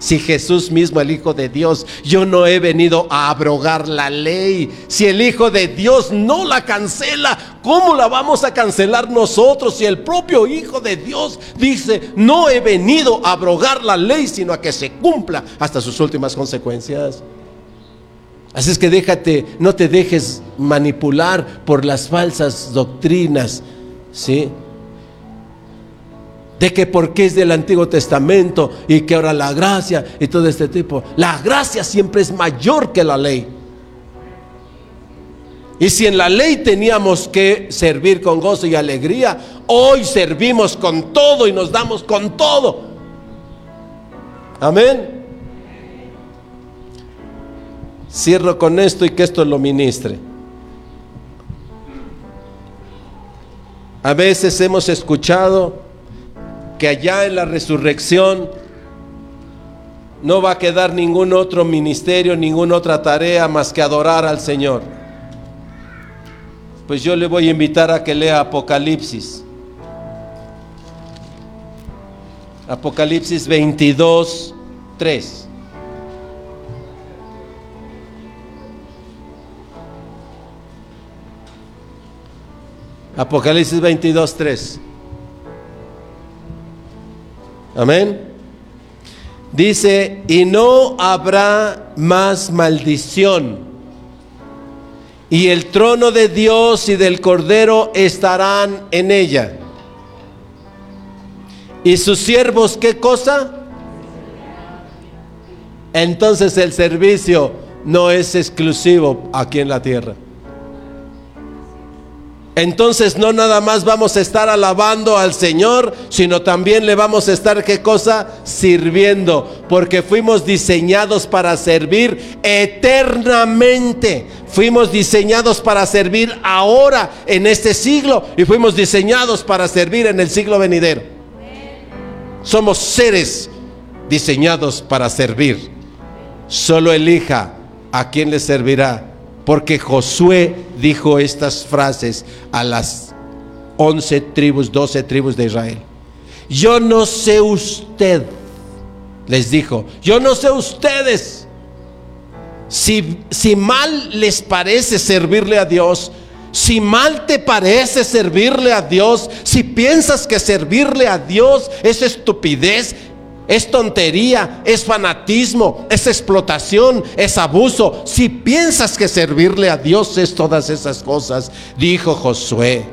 Si Jesús mismo, el Hijo de Dios, yo no he venido a abrogar la ley. Si el Hijo de Dios no la cancela, ¿cómo la vamos a cancelar nosotros? Si el propio Hijo de Dios dice, no he venido a abrogar la ley, sino a que se cumpla hasta sus últimas consecuencias. Así es que déjate, no te dejes manipular por las falsas doctrinas, ¿sí? De que porque es del Antiguo Testamento y que ahora la gracia y todo este tipo. La gracia siempre es mayor que la ley. Y si en la ley teníamos que servir con gozo y alegría, hoy servimos con todo y nos damos con todo. Amén. Cierro con esto y que esto lo ministre. A veces hemos escuchado que allá en la resurrección no va a quedar ningún otro ministerio, ninguna otra tarea más que adorar al Señor. Pues yo le voy a invitar a que lea Apocalipsis. Apocalipsis 22, 3. Apocalipsis 22, 3. Amén. Dice, y no habrá más maldición. Y el trono de Dios y del Cordero estarán en ella. ¿Y sus siervos qué cosa? Entonces el servicio no es exclusivo aquí en la tierra. Entonces no nada más vamos a estar alabando al Señor, sino también le vamos a estar, ¿qué cosa? Sirviendo, porque fuimos diseñados para servir eternamente. Fuimos diseñados para servir ahora, en este siglo, y fuimos diseñados para servir en el siglo venidero. Somos seres diseñados para servir. Solo elija a quién le servirá porque Josué dijo estas frases a las once tribus, doce tribus de Israel. Yo no sé usted, les dijo, yo no sé ustedes si, si mal les parece servirle a Dios, si mal te parece servirle a Dios, si piensas que servirle a Dios es estupidez, es tontería, es fanatismo, es explotación, es abuso. Si piensas que servirle a Dios es todas esas cosas, dijo Josué.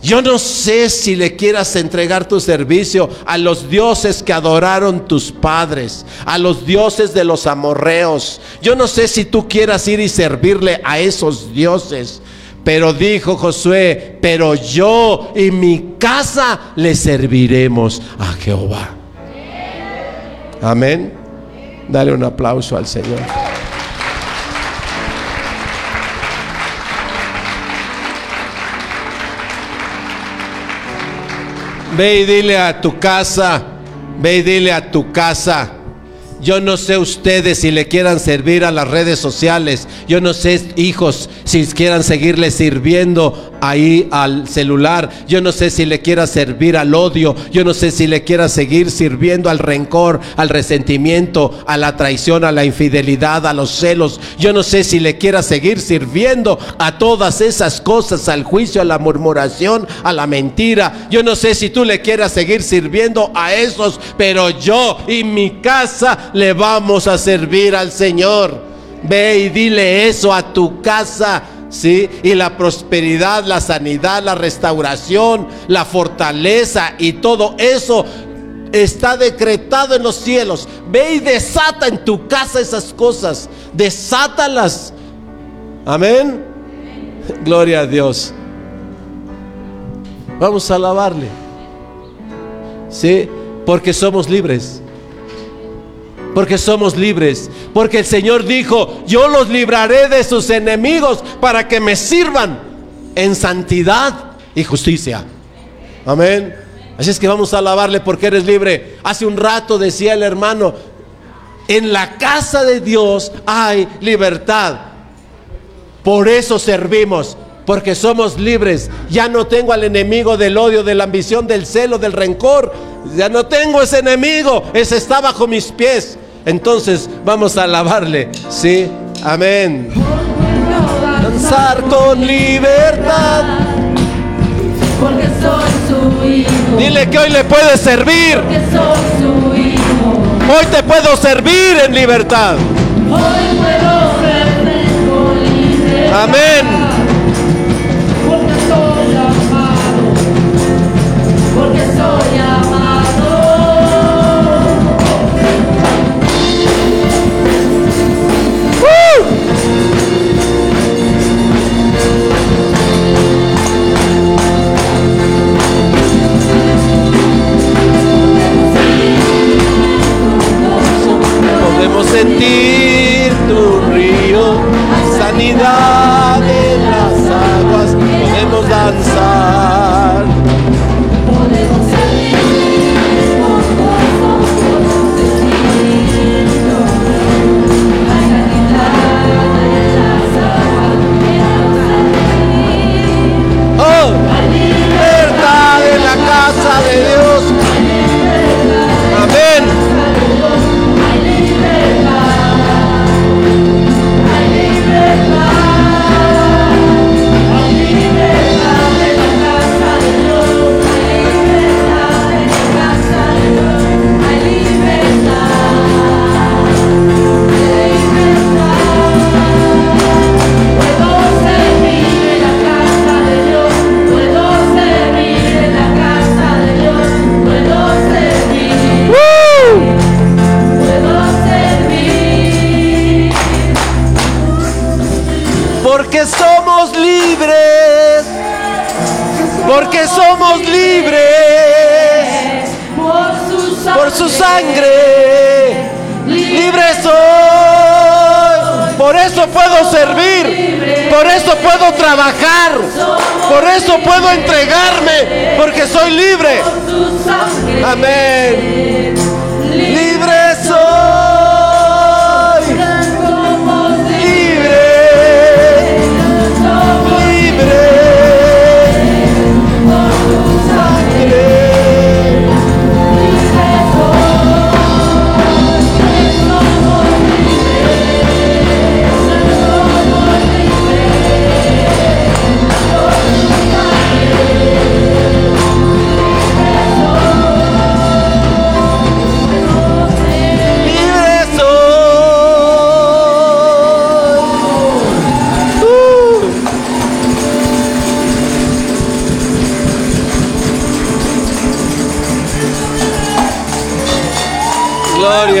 Yo no sé si le quieras entregar tu servicio a los dioses que adoraron tus padres, a los dioses de los amorreos. Yo no sé si tú quieras ir y servirle a esos dioses. Pero dijo Josué, pero yo y mi casa le serviremos a Jehová. Amén. Dale un aplauso al Señor. Ve y dile a tu casa, ve y dile a tu casa yo no sé ustedes si le quieran servir a las redes sociales. Yo no sé hijos si quieran seguirle sirviendo ahí al celular. Yo no sé si le quiera servir al odio. Yo no sé si le quiera seguir sirviendo al rencor, al resentimiento, a la traición, a la infidelidad, a los celos. Yo no sé si le quiera seguir sirviendo a todas esas cosas, al juicio, a la murmuración, a la mentira. Yo no sé si tú le quieras seguir sirviendo a esos, pero yo y mi casa le vamos a servir al Señor. Ve y dile eso a tu casa. ¿Sí? Y la prosperidad, la sanidad, la restauración, la fortaleza y todo eso está decretado en los cielos. Ve y desata en tu casa esas cosas. Desátalas. Amén. Gloria a Dios. Vamos a alabarle. Sí, porque somos libres porque somos libres, porque el Señor dijo, yo los libraré de sus enemigos para que me sirvan en santidad y justicia. Amén. Así es que vamos a alabarle porque eres libre. Hace un rato decía el hermano, en la casa de Dios hay libertad. Por eso servimos, porque somos libres. Ya no tengo al enemigo del odio, de la ambición, del celo, del rencor. Ya no tengo ese enemigo, ese está bajo mis pies. Entonces vamos a alabarle. Sí, amén. Danzar con libertad. Porque soy su hijo. Dile que hoy le puedes servir. Porque soy su hijo. Hoy te puedo servir en libertad. Hoy puedo servir con libertad. Amén. en. servir, por eso puedo trabajar, por eso puedo entregarme, porque soy libre. Amén.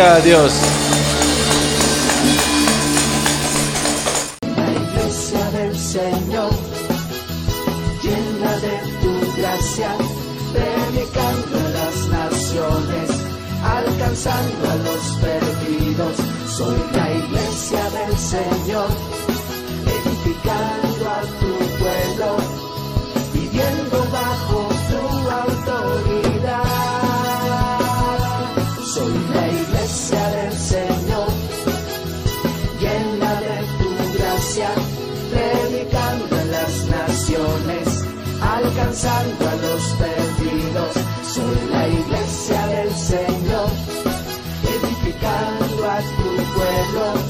a Dios. alcanzando a los perdidos. Soy la iglesia del Señor, edificando a tu pueblo.